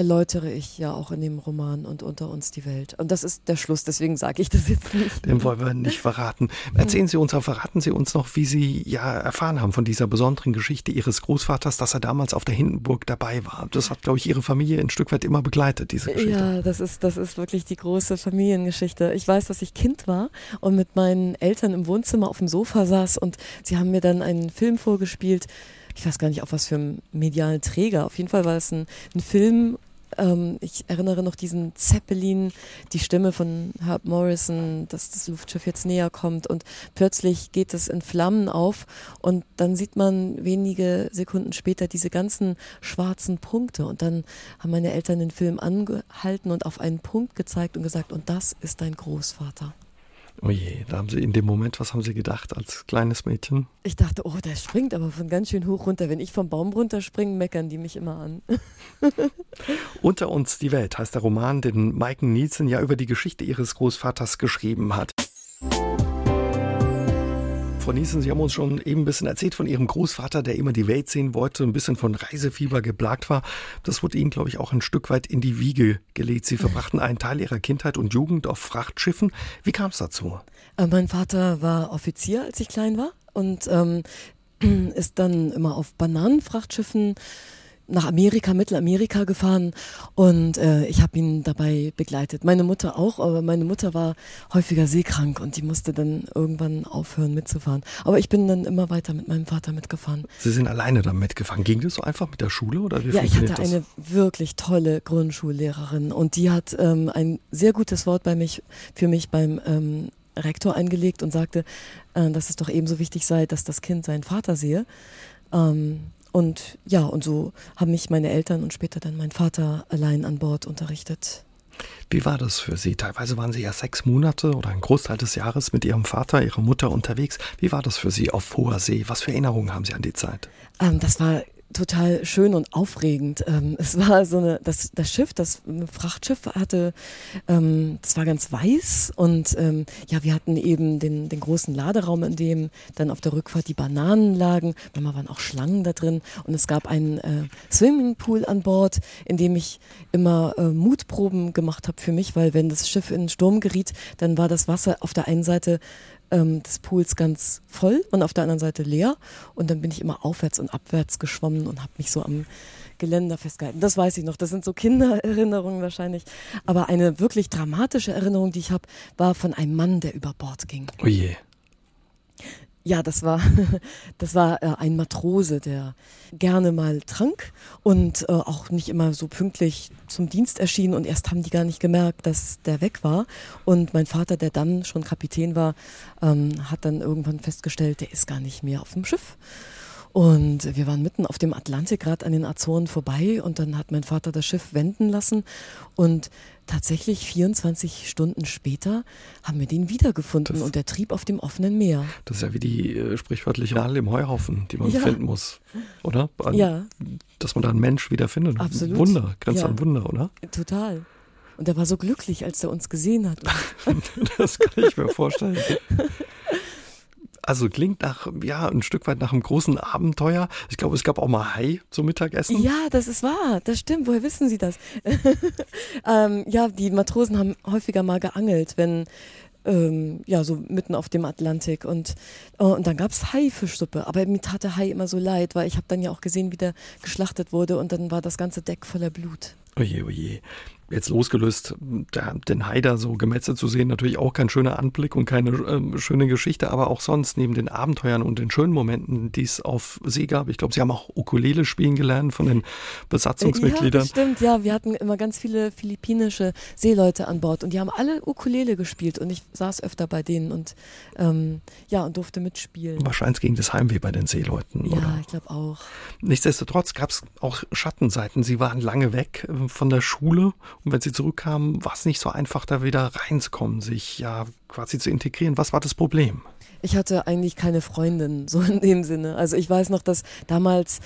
erläutere ich ja auch in dem Roman und unter uns die Welt. Und das ist der Schluss, deswegen sage ich das jetzt nicht. Den wollen wir nicht verraten. Erzählen Sie uns, verraten Sie uns noch, wie Sie ja erfahren haben von dieser besonderen Geschichte Ihres Großvaters, dass er damals auf der Hindenburg dabei war. Das hat, glaube ich, Ihre Familie ein Stück weit immer begleitet, diese Geschichte. Ja, das ist, das ist wirklich die große Familiengeschichte. Ich weiß, dass ich Kind war und mit meinen Eltern im Wohnzimmer auf dem Sofa saß und sie haben mir dann einen Film vorgespielt, ich weiß gar nicht, auf was für einen medialen Träger. Auf jeden Fall war es ein, ein Film ähm, ich erinnere noch diesen Zeppelin, die Stimme von Herb Morrison, dass das Luftschiff jetzt näher kommt und plötzlich geht es in Flammen auf und dann sieht man wenige Sekunden später diese ganzen schwarzen Punkte und dann haben meine Eltern den Film angehalten und auf einen Punkt gezeigt und gesagt, und das ist dein Großvater. Oh je, da haben Sie in dem Moment, was haben Sie gedacht als kleines Mädchen? Ich dachte, oh, der springt aber von ganz schön hoch runter. Wenn ich vom Baum runterspringe, meckern die mich immer an. Unter uns die Welt heißt der Roman, den Mike Nielsen ja über die Geschichte ihres Großvaters geschrieben hat. Frau Niesen, Sie haben uns schon eben ein bisschen erzählt von Ihrem Großvater, der immer die Welt sehen wollte, ein bisschen von Reisefieber geplagt war. Das wurde Ihnen, glaube ich, auch ein Stück weit in die Wiege gelegt. Sie verbrachten einen Teil Ihrer Kindheit und Jugend auf Frachtschiffen. Wie kam es dazu? Äh, mein Vater war Offizier, als ich klein war und ähm, ist dann immer auf Bananenfrachtschiffen nach Amerika, Mittelamerika gefahren und äh, ich habe ihn dabei begleitet. Meine Mutter auch, aber meine Mutter war häufiger seekrank und die musste dann irgendwann aufhören mitzufahren. Aber ich bin dann immer weiter mit meinem Vater mitgefahren. Sie sind alleine dann mitgefahren. Ging das so einfach mit der Schule oder wie Ja, ich hatte das? eine wirklich tolle Grundschullehrerin und die hat ähm, ein sehr gutes Wort bei mich für mich beim ähm, Rektor eingelegt und sagte, äh, dass es doch ebenso wichtig sei, dass das Kind seinen Vater sehe. Ähm, und ja, und so haben mich meine Eltern und später dann mein Vater allein an Bord unterrichtet. Wie war das für Sie? Teilweise waren Sie ja sechs Monate oder ein Großteil des Jahres mit Ihrem Vater, Ihrer Mutter unterwegs. Wie war das für Sie auf hoher See? Was für Erinnerungen haben Sie an die Zeit? Ähm, das war total schön und aufregend. Ähm, es war so eine, das, das Schiff, das Frachtschiff hatte, ähm, das war ganz weiß und ähm, ja, wir hatten eben den, den großen Laderaum, in dem dann auf der Rückfahrt die Bananen lagen. Manchmal waren auch Schlangen da drin und es gab einen äh, Swimmingpool an Bord, in dem ich immer äh, Mutproben gemacht habe für mich, weil wenn das Schiff in Sturm geriet, dann war das Wasser auf der einen Seite ähm, des Pools ganz voll und auf der anderen Seite leer. Und dann bin ich immer aufwärts und abwärts geschwommen und habe mich so am Geländer festgehalten. Das weiß ich noch. Das sind so Kindererinnerungen wahrscheinlich. Aber eine wirklich dramatische Erinnerung, die ich habe, war von einem Mann, der über Bord ging. Oh je. Ja, das war, das war äh, ein Matrose, der gerne mal trank und äh, auch nicht immer so pünktlich zum Dienst erschien. Und erst haben die gar nicht gemerkt, dass der weg war. Und mein Vater, der dann schon Kapitän war, ähm, hat dann irgendwann festgestellt, der ist gar nicht mehr auf dem Schiff. Und wir waren mitten auf dem Atlantik, gerade an den Azoren vorbei. Und dann hat mein Vater das Schiff wenden lassen. Und tatsächlich 24 Stunden später haben wir den wiedergefunden das, und der trieb auf dem offenen Meer. Das ist ja wie die äh, sprichwörtliche Nadel im Heuhaufen, die man ja. finden muss, oder? An, ja. Dass man da einen Mensch wiederfindet. Absolut. Wunder, grenzt ja. an Wunder, oder? Total. Und er war so glücklich, als er uns gesehen hat. das kann ich mir vorstellen. Also klingt nach, ja, ein Stück weit nach einem großen Abenteuer. Ich glaube, es gab auch mal Hai zum Mittagessen. Ja, das ist wahr. Das stimmt. Woher wissen Sie das? ähm, ja, die Matrosen haben häufiger mal geangelt, wenn ähm, ja, so mitten auf dem Atlantik. Und, oh, und dann gab es Haifischsuppe. Aber mir tat der Hai immer so leid, weil ich habe dann ja auch gesehen, wie der geschlachtet wurde und dann war das ganze Deck voller Blut. Oje, oje jetzt losgelöst, den Haider so gemetzelt zu sehen, natürlich auch kein schöner Anblick und keine äh, schöne Geschichte, aber auch sonst neben den Abenteuern und den schönen Momenten, die es auf See gab. Ich glaube, Sie haben auch Ukulele spielen gelernt von den Besatzungsmitgliedern. Ja, stimmt, ja. Wir hatten immer ganz viele philippinische Seeleute an Bord und die haben alle Ukulele gespielt und ich saß öfter bei denen und ähm, ja, und durfte mitspielen. Wahrscheinlich ging das Heimweh bei den Seeleuten, ja, oder? ich glaube auch. Nichtsdestotrotz gab es auch Schattenseiten. Sie waren lange weg äh, von der Schule und wenn sie zurückkamen, war es nicht so einfach, da wieder reinzukommen, sich ja quasi zu integrieren. Was war das Problem? Ich hatte eigentlich keine Freundin, so in dem Sinne. Also ich weiß noch, dass damals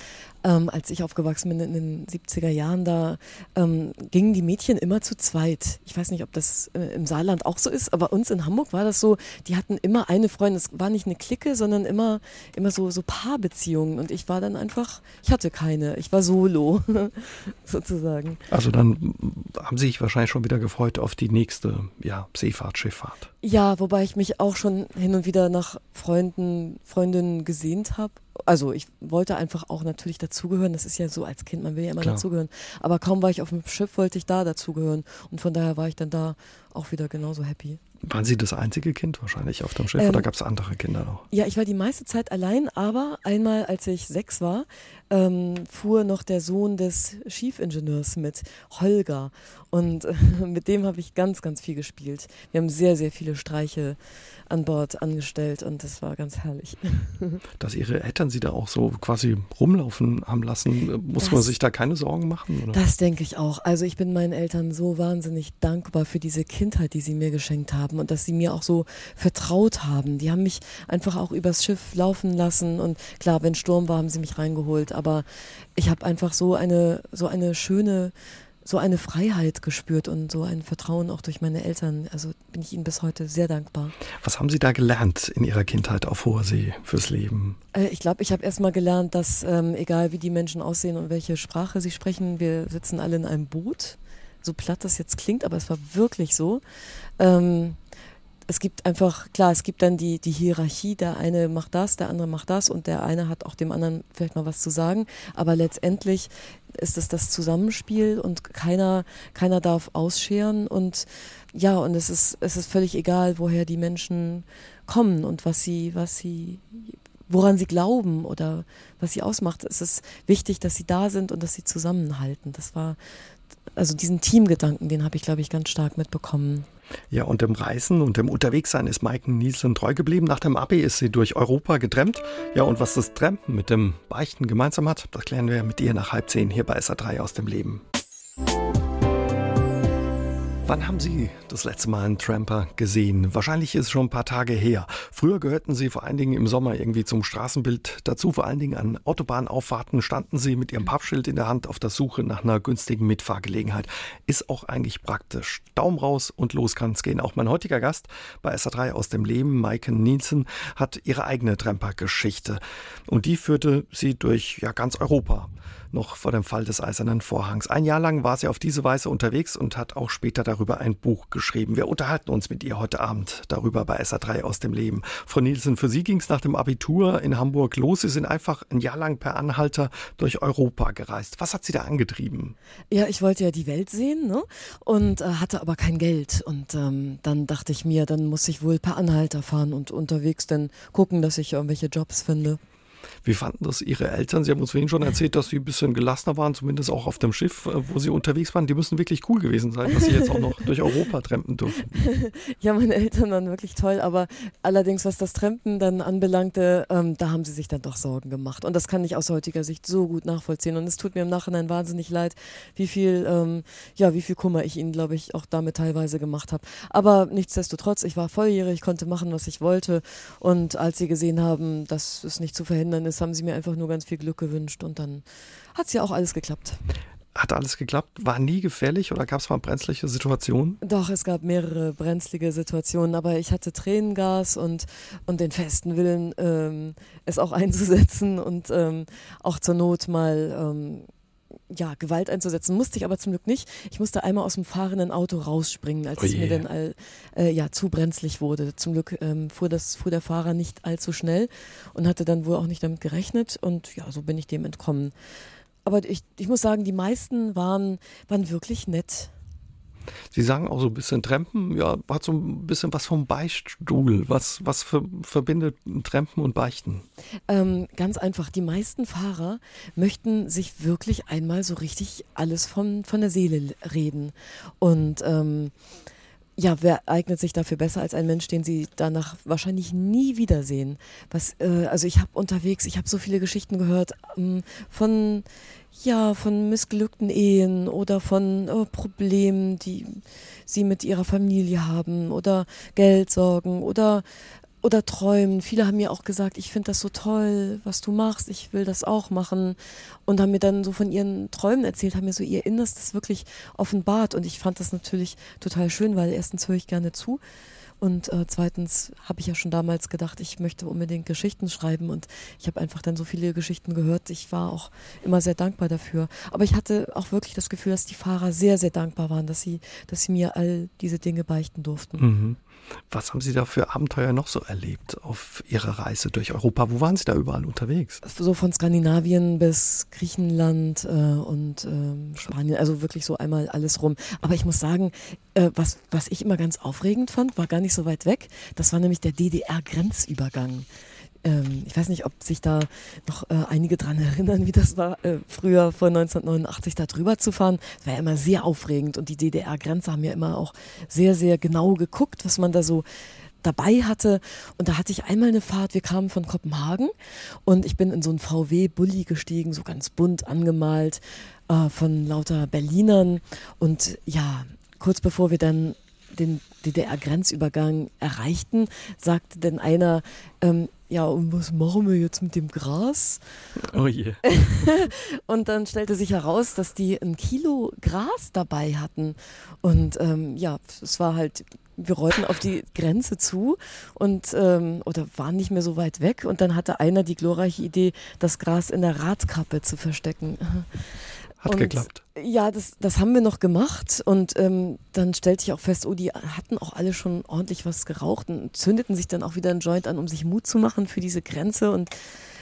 ähm, als ich aufgewachsen bin in den 70er Jahren, da ähm, gingen die Mädchen immer zu zweit. Ich weiß nicht, ob das äh, im Saarland auch so ist, aber uns in Hamburg war das so, die hatten immer eine Freundin. Es war nicht eine Clique, sondern immer, immer so, so Paarbeziehungen. Und ich war dann einfach, ich hatte keine. Ich war solo, sozusagen. Also dann haben Sie sich wahrscheinlich schon wieder gefreut auf die nächste ja, Seefahrt, Schifffahrt. Ja, wobei ich mich auch schon hin und wieder nach Freunden, Freundinnen gesehnt habe also ich wollte einfach auch natürlich dazugehören. Das ist ja so als Kind, man will ja immer Klar. dazugehören. Aber kaum war ich auf dem Schiff, wollte ich da dazugehören. Und von daher war ich dann da auch wieder genauso happy. Waren Sie das einzige Kind wahrscheinlich auf dem Schiff ähm, oder gab es andere Kinder noch? Ja, ich war die meiste Zeit allein, aber einmal, als ich sechs war, ähm, fuhr noch der Sohn des Schiefingenieurs mit, Holger. Und äh, mit dem habe ich ganz, ganz viel gespielt. Wir haben sehr, sehr viele Streiche an Bord angestellt und das war ganz herrlich. Dass Ihre Eltern Sie da auch so quasi rumlaufen haben lassen, muss das, man sich da keine Sorgen machen? Oder? Das denke ich auch. Also ich bin meinen Eltern so wahnsinnig dankbar für diese Kindheit, die sie mir geschenkt haben und dass sie mir auch so vertraut haben. Die haben mich einfach auch übers Schiff laufen lassen und klar, wenn Sturm war, haben sie mich reingeholt, aber ich habe einfach so eine, so eine schöne so eine Freiheit gespürt und so ein Vertrauen auch durch meine Eltern. Also bin ich ihnen bis heute sehr dankbar. Was haben Sie da gelernt in Ihrer Kindheit auf hoher See fürs Leben? Äh, ich glaube, ich habe erst mal gelernt, dass ähm, egal wie die Menschen aussehen und welche Sprache sie sprechen, wir sitzen alle in einem Boot. So platt das jetzt klingt, aber es war wirklich so. Ähm, es gibt einfach, klar, es gibt dann die, die Hierarchie, der eine macht das, der andere macht das und der eine hat auch dem anderen vielleicht mal was zu sagen. Aber letztendlich ist es das Zusammenspiel und keiner, keiner darf ausscheren und ja, und es ist, es ist völlig egal, woher die Menschen kommen und was sie, was sie, woran sie glauben oder was sie ausmacht. Es ist wichtig, dass sie da sind und dass sie zusammenhalten. Das war, also diesen Teamgedanken, den habe ich, glaube ich, ganz stark mitbekommen. Ja, und im Reisen und im Unterwegssein ist Maiken Nielsen treu geblieben. Nach dem Abi ist sie durch Europa getrennt. Ja, und was das Trampen mit dem Beichten gemeinsam hat, das klären wir mit ihr nach halb zehn hier bei SA3 aus dem Leben. Wann haben Sie das letzte Mal einen Tramper gesehen? Wahrscheinlich ist es schon ein paar Tage her. Früher gehörten Sie vor allen Dingen im Sommer irgendwie zum Straßenbild dazu. Vor allen Dingen an Autobahnauffahrten standen Sie mit Ihrem Pappschild in der Hand auf der Suche nach einer günstigen Mitfahrgelegenheit. Ist auch eigentlich praktisch. Daumen raus und los kann's gehen. Auch mein heutiger Gast bei SA3 aus dem Leben, Maike Nielsen, hat ihre eigene Tramper-Geschichte. Und die führte sie durch ja, ganz Europa noch vor dem Fall des Eisernen Vorhangs. Ein Jahr lang war sie auf diese Weise unterwegs und hat auch später darüber ein Buch geschrieben. Wir unterhalten uns mit ihr heute Abend darüber bei SA3 aus dem Leben. Frau Nielsen, für Sie ging es nach dem Abitur in Hamburg los. Sie sind einfach ein Jahr lang per Anhalter durch Europa gereist. Was hat Sie da angetrieben? Ja, ich wollte ja die Welt sehen ne? und äh, hatte aber kein Geld. Und ähm, dann dachte ich mir, dann muss ich wohl per Anhalter fahren und unterwegs dann gucken, dass ich irgendwelche Jobs finde. Wie fanden das Ihre Eltern? Sie haben uns vorhin schon erzählt, dass Sie ein bisschen gelassener waren, zumindest auch auf dem Schiff, äh, wo Sie unterwegs waren. Die müssen wirklich cool gewesen sein, dass Sie jetzt auch noch durch Europa trampen durften. Ja, meine Eltern waren wirklich toll, aber allerdings, was das Trampen dann anbelangte, ähm, da haben sie sich dann doch Sorgen gemacht. Und das kann ich aus heutiger Sicht so gut nachvollziehen. Und es tut mir im Nachhinein wahnsinnig leid, wie viel, ähm, ja, wie viel Kummer ich ihnen, glaube ich, auch damit teilweise gemacht habe. Aber nichtsdestotrotz, ich war volljährig, konnte machen, was ich wollte. Und als sie gesehen haben, dass es nicht zu verhindern ist, haben sie mir einfach nur ganz viel Glück gewünscht und dann hat es ja auch alles geklappt. Hat alles geklappt? War nie gefährlich oder gab es mal brenzliche Situationen? Doch, es gab mehrere brenzlige Situationen, aber ich hatte Tränengas und, und den festen Willen, ähm, es auch einzusetzen und ähm, auch zur Not mal ähm, ja, Gewalt einzusetzen. Musste ich aber zum Glück nicht. Ich musste einmal aus dem fahrenden Auto rausspringen, als oh es mir dann all, äh, ja, zu brenzlig wurde. Zum Glück ähm, fuhr, das, fuhr der Fahrer nicht allzu schnell und hatte dann wohl auch nicht damit gerechnet. Und ja, so bin ich dem entkommen. Aber ich, ich muss sagen, die meisten waren, waren wirklich nett. Sie sagen auch so ein bisschen Trampen, ja, hat so ein bisschen was vom Beichtstuhl. Was, was für, verbindet Trampen und Beichten? Ähm, ganz einfach, die meisten Fahrer möchten sich wirklich einmal so richtig alles von, von der Seele reden. Und ähm, ja, wer eignet sich dafür besser als ein Mensch, den sie danach wahrscheinlich nie wiedersehen? Was, äh, also ich habe unterwegs, ich habe so viele Geschichten gehört ähm, von ja, von missglückten Ehen oder von äh, Problemen, die sie mit ihrer Familie haben oder Geldsorgen oder oder träumen. Viele haben mir auch gesagt, ich finde das so toll, was du machst, ich will das auch machen. Und haben mir dann so von ihren Träumen erzählt, haben mir so ihr Innerstes wirklich offenbart. Und ich fand das natürlich total schön, weil erstens höre ich gerne zu und äh, zweitens habe ich ja schon damals gedacht, ich möchte unbedingt Geschichten schreiben und ich habe einfach dann so viele Geschichten gehört. Ich war auch immer sehr dankbar dafür. Aber ich hatte auch wirklich das Gefühl, dass die Fahrer sehr, sehr dankbar waren, dass sie, dass sie mir all diese Dinge beichten durften. Mhm. Was haben Sie da für Abenteuer noch so erlebt auf Ihrer Reise durch Europa? Wo waren Sie da überall unterwegs? So von Skandinavien bis Griechenland äh, und äh, Spanien, also wirklich so einmal alles rum. Aber ich muss sagen, äh, was, was ich immer ganz aufregend fand, war gar nicht so weit weg. Das war nämlich der DDR-Grenzübergang ähm, ich weiß nicht, ob sich da noch äh, einige dran erinnern, wie das war, äh, früher vor 1989 da drüber zu fahren. Das war ja immer sehr aufregend und die DDR-Grenze haben ja immer auch sehr, sehr genau geguckt, was man da so dabei hatte. Und da hatte ich einmal eine Fahrt, wir kamen von Kopenhagen und ich bin in so einen VW-Bully gestiegen, so ganz bunt angemalt äh, von lauter Berlinern. Und ja, kurz bevor wir dann den DDR-Grenzübergang erreichten, sagte denn einer, ähm, ja, und was machen wir jetzt mit dem Gras? Oh je. und dann stellte sich heraus, dass die ein Kilo Gras dabei hatten. Und ähm, ja, es war halt, wir rollten auf die Grenze zu und ähm, oder waren nicht mehr so weit weg. Und dann hatte einer die glorreiche Idee, das Gras in der Radkappe zu verstecken. Hat und, geklappt. Ja, das, das haben wir noch gemacht und ähm, dann stellte ich auch fest, oh, die hatten auch alle schon ordentlich was geraucht und zündeten sich dann auch wieder einen Joint an, um sich Mut zu machen für diese Grenze und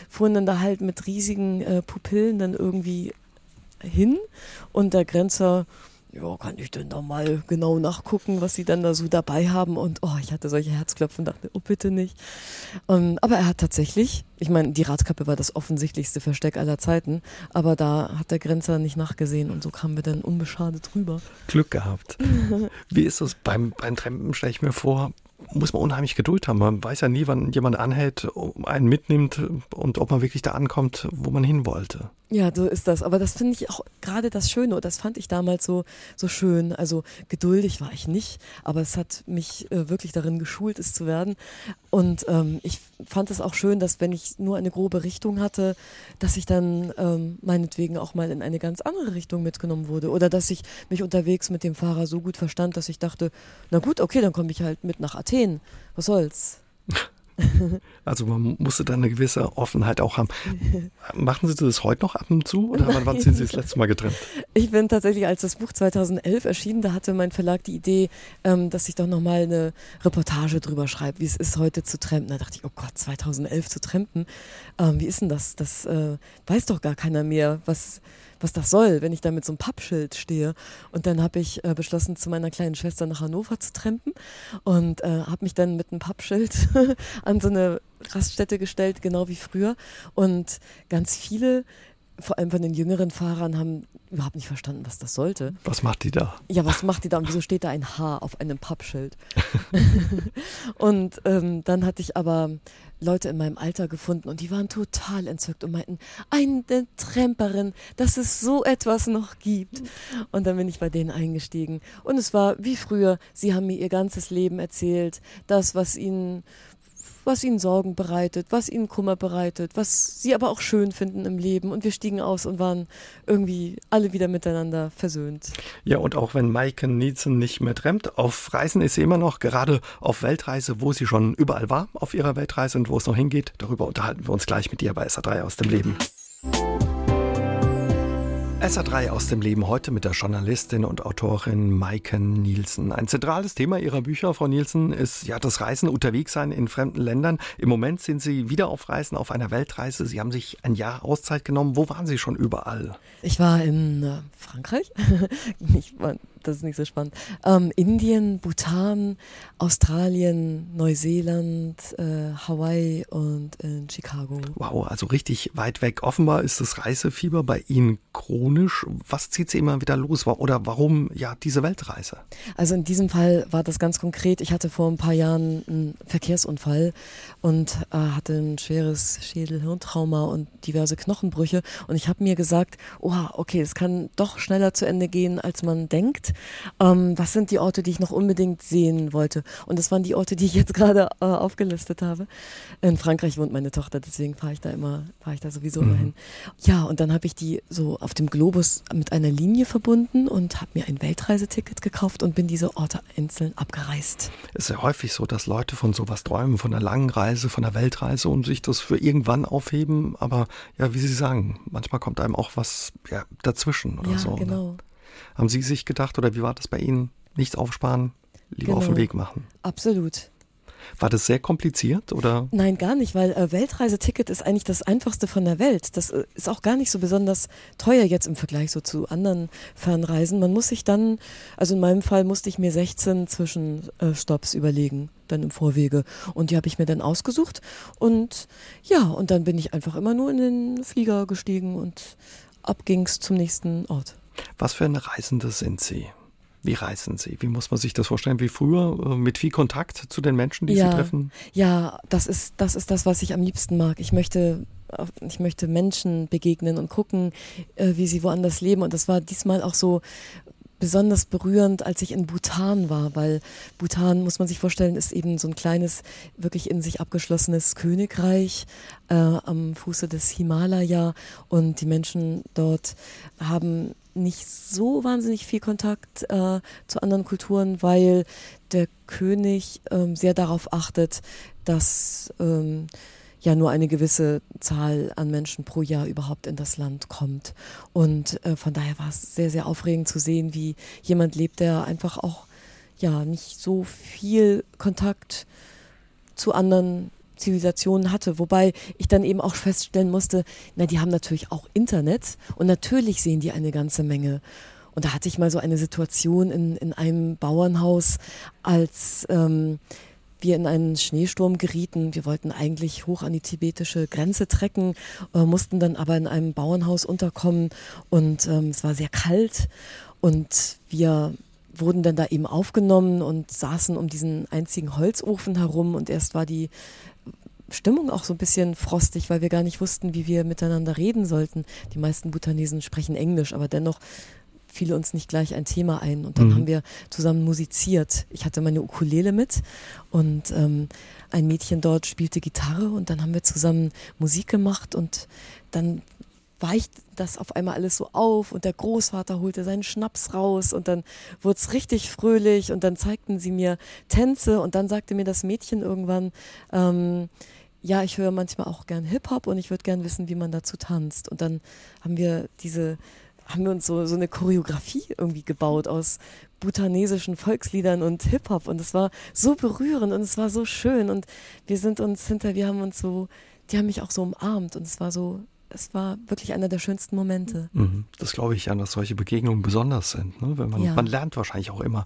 fuhren dann da halt mit riesigen äh, Pupillen dann irgendwie hin und der Grenzer ja, kann ich denn da mal genau nachgucken, was sie dann da so dabei haben? Und oh, ich hatte solche Herzklopfen, dachte, oh bitte nicht. Um, ähm, aber er hat tatsächlich, ich meine, die Radkappe war das offensichtlichste Versteck aller Zeiten, aber da hat der Grenzer nicht nachgesehen und so kamen wir dann unbeschadet rüber. Glück gehabt. Wie ist das beim, beim Trampen, stelle ich mir vor, muss man unheimlich Geduld haben. Man weiß ja nie, wann jemand anhält, einen mitnimmt und ob man wirklich da ankommt, wo man hin wollte. Ja, so ist das. Aber das finde ich auch gerade das Schöne. Und das fand ich damals so, so schön. Also geduldig war ich nicht, aber es hat mich äh, wirklich darin geschult, es zu werden. Und ähm, ich fand es auch schön, dass wenn ich nur eine grobe Richtung hatte, dass ich dann ähm, meinetwegen auch mal in eine ganz andere Richtung mitgenommen wurde. Oder dass ich mich unterwegs mit dem Fahrer so gut verstand, dass ich dachte, na gut, okay, dann komme ich halt mit nach Athen. Was soll's? Also man musste da eine gewisse Offenheit auch haben. Machen Sie das heute noch ab und zu oder wann waren Sie das letzte Mal getrennt? Ich bin tatsächlich, als das Buch 2011 erschien, da hatte mein Verlag die Idee, ähm, dass ich doch nochmal eine Reportage drüber schreibe, wie es ist, heute zu trampen. Da dachte ich, oh Gott, 2011 zu trampen, ähm, wie ist denn das? Das äh, weiß doch gar keiner mehr, was was das soll, wenn ich da mit so einem Pappschild stehe. Und dann habe ich äh, beschlossen, zu meiner kleinen Schwester nach Hannover zu trampen und äh, habe mich dann mit einem Pappschild an so eine Raststätte gestellt, genau wie früher. Und ganz viele vor allem von den jüngeren Fahrern haben überhaupt nicht verstanden, was das sollte. Was macht die da? Ja, was macht die da und wieso steht da ein H auf einem Pappschild? und ähm, dann hatte ich aber Leute in meinem Alter gefunden und die waren total entzückt und meinten, eine Tramperin, dass es so etwas noch gibt. Und dann bin ich bei denen eingestiegen. Und es war wie früher, sie haben mir ihr ganzes Leben erzählt, das, was ihnen was ihnen Sorgen bereitet, was ihnen Kummer bereitet, was sie aber auch schön finden im Leben. Und wir stiegen aus und waren irgendwie alle wieder miteinander versöhnt. Ja, und auch wenn Maike Nielsen nicht mehr trennt, auf Reisen ist sie immer noch, gerade auf Weltreise, wo sie schon überall war auf ihrer Weltreise und wo es noch hingeht. Darüber unterhalten wir uns gleich mit ihr bei SA3 aus dem Leben. SA3 aus dem Leben heute mit der Journalistin und Autorin Maike Nielsen. Ein zentrales Thema ihrer Bücher, Frau Nielsen, ist ja das Reisen, unterwegs sein in fremden Ländern. Im Moment sind Sie wieder auf Reisen, auf einer Weltreise. Sie haben sich ein Jahr Auszeit genommen. Wo waren Sie schon überall? Ich war in äh, Frankreich. ich war das ist nicht so spannend. Ähm, Indien, Bhutan, Australien, Neuseeland, äh, Hawaii und in Chicago. Wow, also richtig weit weg. Offenbar ist das Reisefieber bei Ihnen chronisch. Was zieht Sie immer wieder los? Oder warum ja diese Weltreise? Also in diesem Fall war das ganz konkret. Ich hatte vor ein paar Jahren einen Verkehrsunfall und äh, hatte ein schweres Schädel-Hirntrauma und diverse Knochenbrüche. Und ich habe mir gesagt, oha, okay, es kann doch schneller zu Ende gehen, als man denkt ähm, was sind die Orte, die ich noch unbedingt sehen wollte. Und das waren die Orte, die ich jetzt gerade äh, aufgelistet habe. In Frankreich wohnt meine Tochter, deswegen fahre ich da immer, fahre ich da sowieso mhm. immer hin. Ja, und dann habe ich die so auf dem Globus mit einer Linie verbunden und habe mir ein Weltreiseticket gekauft und bin diese Orte einzeln abgereist. Es ist ja häufig so, dass Leute von sowas träumen, von einer langen Reise, von einer Weltreise und sich das für irgendwann aufheben. Aber ja, wie Sie sagen, manchmal kommt einem auch was ja, dazwischen oder ja, so. Ne? Genau. Ne? Haben Sie sich gedacht oder wie war das bei Ihnen? Nichts aufsparen, lieber genau. auf den Weg machen? Absolut. War das sehr kompliziert oder? Nein, gar nicht, weil äh, Weltreiseticket ist eigentlich das einfachste von der Welt. Das äh, ist auch gar nicht so besonders teuer jetzt im Vergleich so zu anderen Fernreisen. Man muss sich dann, also in meinem Fall musste ich mir 16 Zwischenstopps überlegen, dann im Vorwege. Und die habe ich mir dann ausgesucht. Und ja, und dann bin ich einfach immer nur in den Flieger gestiegen und ab ging's zum nächsten Ort. Was für eine Reisende sind Sie? Wie reisen Sie? Wie muss man sich das vorstellen? Wie früher? Äh, mit viel Kontakt zu den Menschen, die ja, Sie treffen? Ja, das ist, das ist das, was ich am liebsten mag. Ich möchte, ich möchte Menschen begegnen und gucken, äh, wie sie woanders leben. Und das war diesmal auch so besonders berührend, als ich in Bhutan war, weil Bhutan, muss man sich vorstellen, ist eben so ein kleines, wirklich in sich abgeschlossenes Königreich äh, am Fuße des Himalaya und die Menschen dort haben nicht so wahnsinnig viel Kontakt äh, zu anderen Kulturen, weil der König ähm, sehr darauf achtet, dass ähm, ja nur eine gewisse Zahl an Menschen pro Jahr überhaupt in das Land kommt. Und äh, von daher war es sehr, sehr aufregend zu sehen, wie jemand lebt, der einfach auch ja nicht so viel Kontakt zu anderen Zivilisationen hatte. Wobei ich dann eben auch feststellen musste, na, die haben natürlich auch Internet und natürlich sehen die eine ganze Menge. Und da hatte ich mal so eine Situation in, in einem Bauernhaus, als ähm, wir in einen Schneesturm gerieten. Wir wollten eigentlich hoch an die tibetische Grenze trecken, äh, mussten dann aber in einem Bauernhaus unterkommen und ähm, es war sehr kalt und wir wurden dann da eben aufgenommen und saßen um diesen einzigen Holzofen herum und erst war die Stimmung auch so ein bisschen frostig, weil wir gar nicht wussten, wie wir miteinander reden sollten. Die meisten Bhutanesen sprechen Englisch, aber dennoch fiel uns nicht gleich ein Thema ein. Und dann mhm. haben wir zusammen musiziert. Ich hatte meine Ukulele mit und ähm, ein Mädchen dort spielte Gitarre und dann haben wir zusammen Musik gemacht und dann weicht das auf einmal alles so auf und der Großvater holte seinen Schnaps raus und dann wurde es richtig fröhlich und dann zeigten sie mir Tänze und dann sagte mir das Mädchen irgendwann, ähm, ja, ich höre manchmal auch gern Hip-Hop und ich würde gern wissen, wie man dazu tanzt. Und dann haben wir diese, haben wir uns so, so eine Choreografie irgendwie gebaut aus bhutanesischen Volksliedern und Hip-Hop und es war so berührend und es war so schön und wir sind uns hinter, wir haben uns so, die haben mich auch so umarmt und es war so es war wirklich einer der schönsten Momente. Mhm. Das glaube ich ja, dass solche Begegnungen besonders sind. Ne? Wenn man, ja. man lernt wahrscheinlich auch immer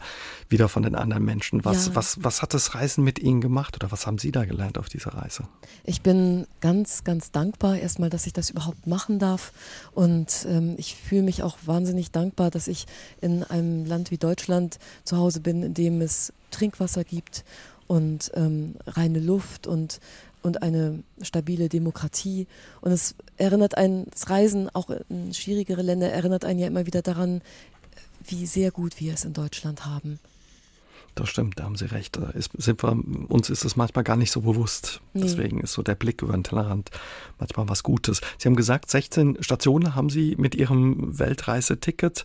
wieder von den anderen Menschen. Was, ja. was, was hat das Reisen mit Ihnen gemacht oder was haben Sie da gelernt auf dieser Reise? Ich bin ganz, ganz dankbar erstmal, dass ich das überhaupt machen darf. Und ähm, ich fühle mich auch wahnsinnig dankbar, dass ich in einem Land wie Deutschland zu Hause bin, in dem es Trinkwasser gibt und ähm, reine Luft und und eine stabile Demokratie. Und es erinnert einen, das Reisen auch in schwierigere Länder erinnert einen ja immer wieder daran, wie sehr gut wir es in Deutschland haben. Das stimmt, da haben Sie recht. Da ist, sind wir, uns ist es manchmal gar nicht so bewusst. Nee. Deswegen ist so der Blick über den Tellerrand manchmal was Gutes. Sie haben gesagt, 16 Stationen haben Sie mit Ihrem Weltreiseticket.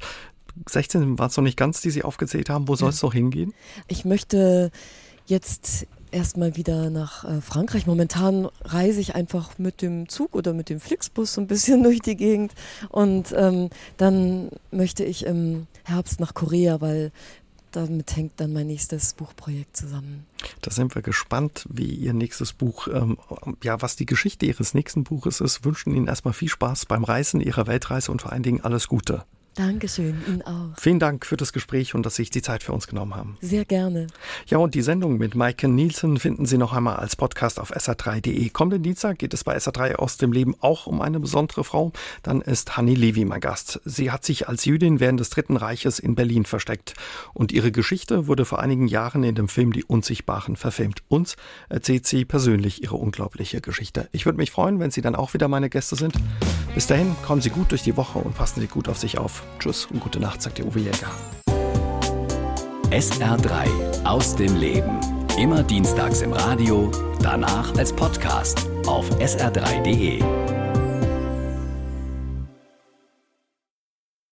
16 waren es noch nicht ganz, die Sie aufgezählt haben. Wo soll es ja. noch hingehen? Ich möchte jetzt erstmal wieder nach äh, Frankreich. Momentan reise ich einfach mit dem Zug oder mit dem Flixbus so ein bisschen durch die Gegend. Und ähm, dann möchte ich im Herbst nach Korea, weil damit hängt dann mein nächstes Buchprojekt zusammen. Da sind wir gespannt, wie Ihr nächstes Buch, ähm, ja, was die Geschichte Ihres nächsten Buches ist. Wünschen Ihnen erstmal viel Spaß beim Reisen Ihrer Weltreise und vor allen Dingen alles Gute. Dankeschön, Ihnen auch. Vielen Dank für das Gespräch und dass Sie sich die Zeit für uns genommen haben. Sehr gerne. Ja, und die Sendung mit Maike Nielsen finden Sie noch einmal als Podcast auf sr3.de. Kommenden Dienstag geht es bei SR3 aus dem Leben auch um eine besondere Frau. Dann ist Hanni Levi mein Gast. Sie hat sich als Jüdin während des Dritten Reiches in Berlin versteckt. Und ihre Geschichte wurde vor einigen Jahren in dem Film Die Unsichtbaren verfilmt. Uns erzählt sie persönlich ihre unglaubliche Geschichte. Ich würde mich freuen, wenn Sie dann auch wieder meine Gäste sind. Bis dahin, kommen Sie gut durch die Woche und passen Sie gut auf sich Tschüss und gute Nacht, sagt der Uwe Jäger. SR3 aus dem Leben. Immer dienstags im Radio, danach als Podcast auf sr3.de.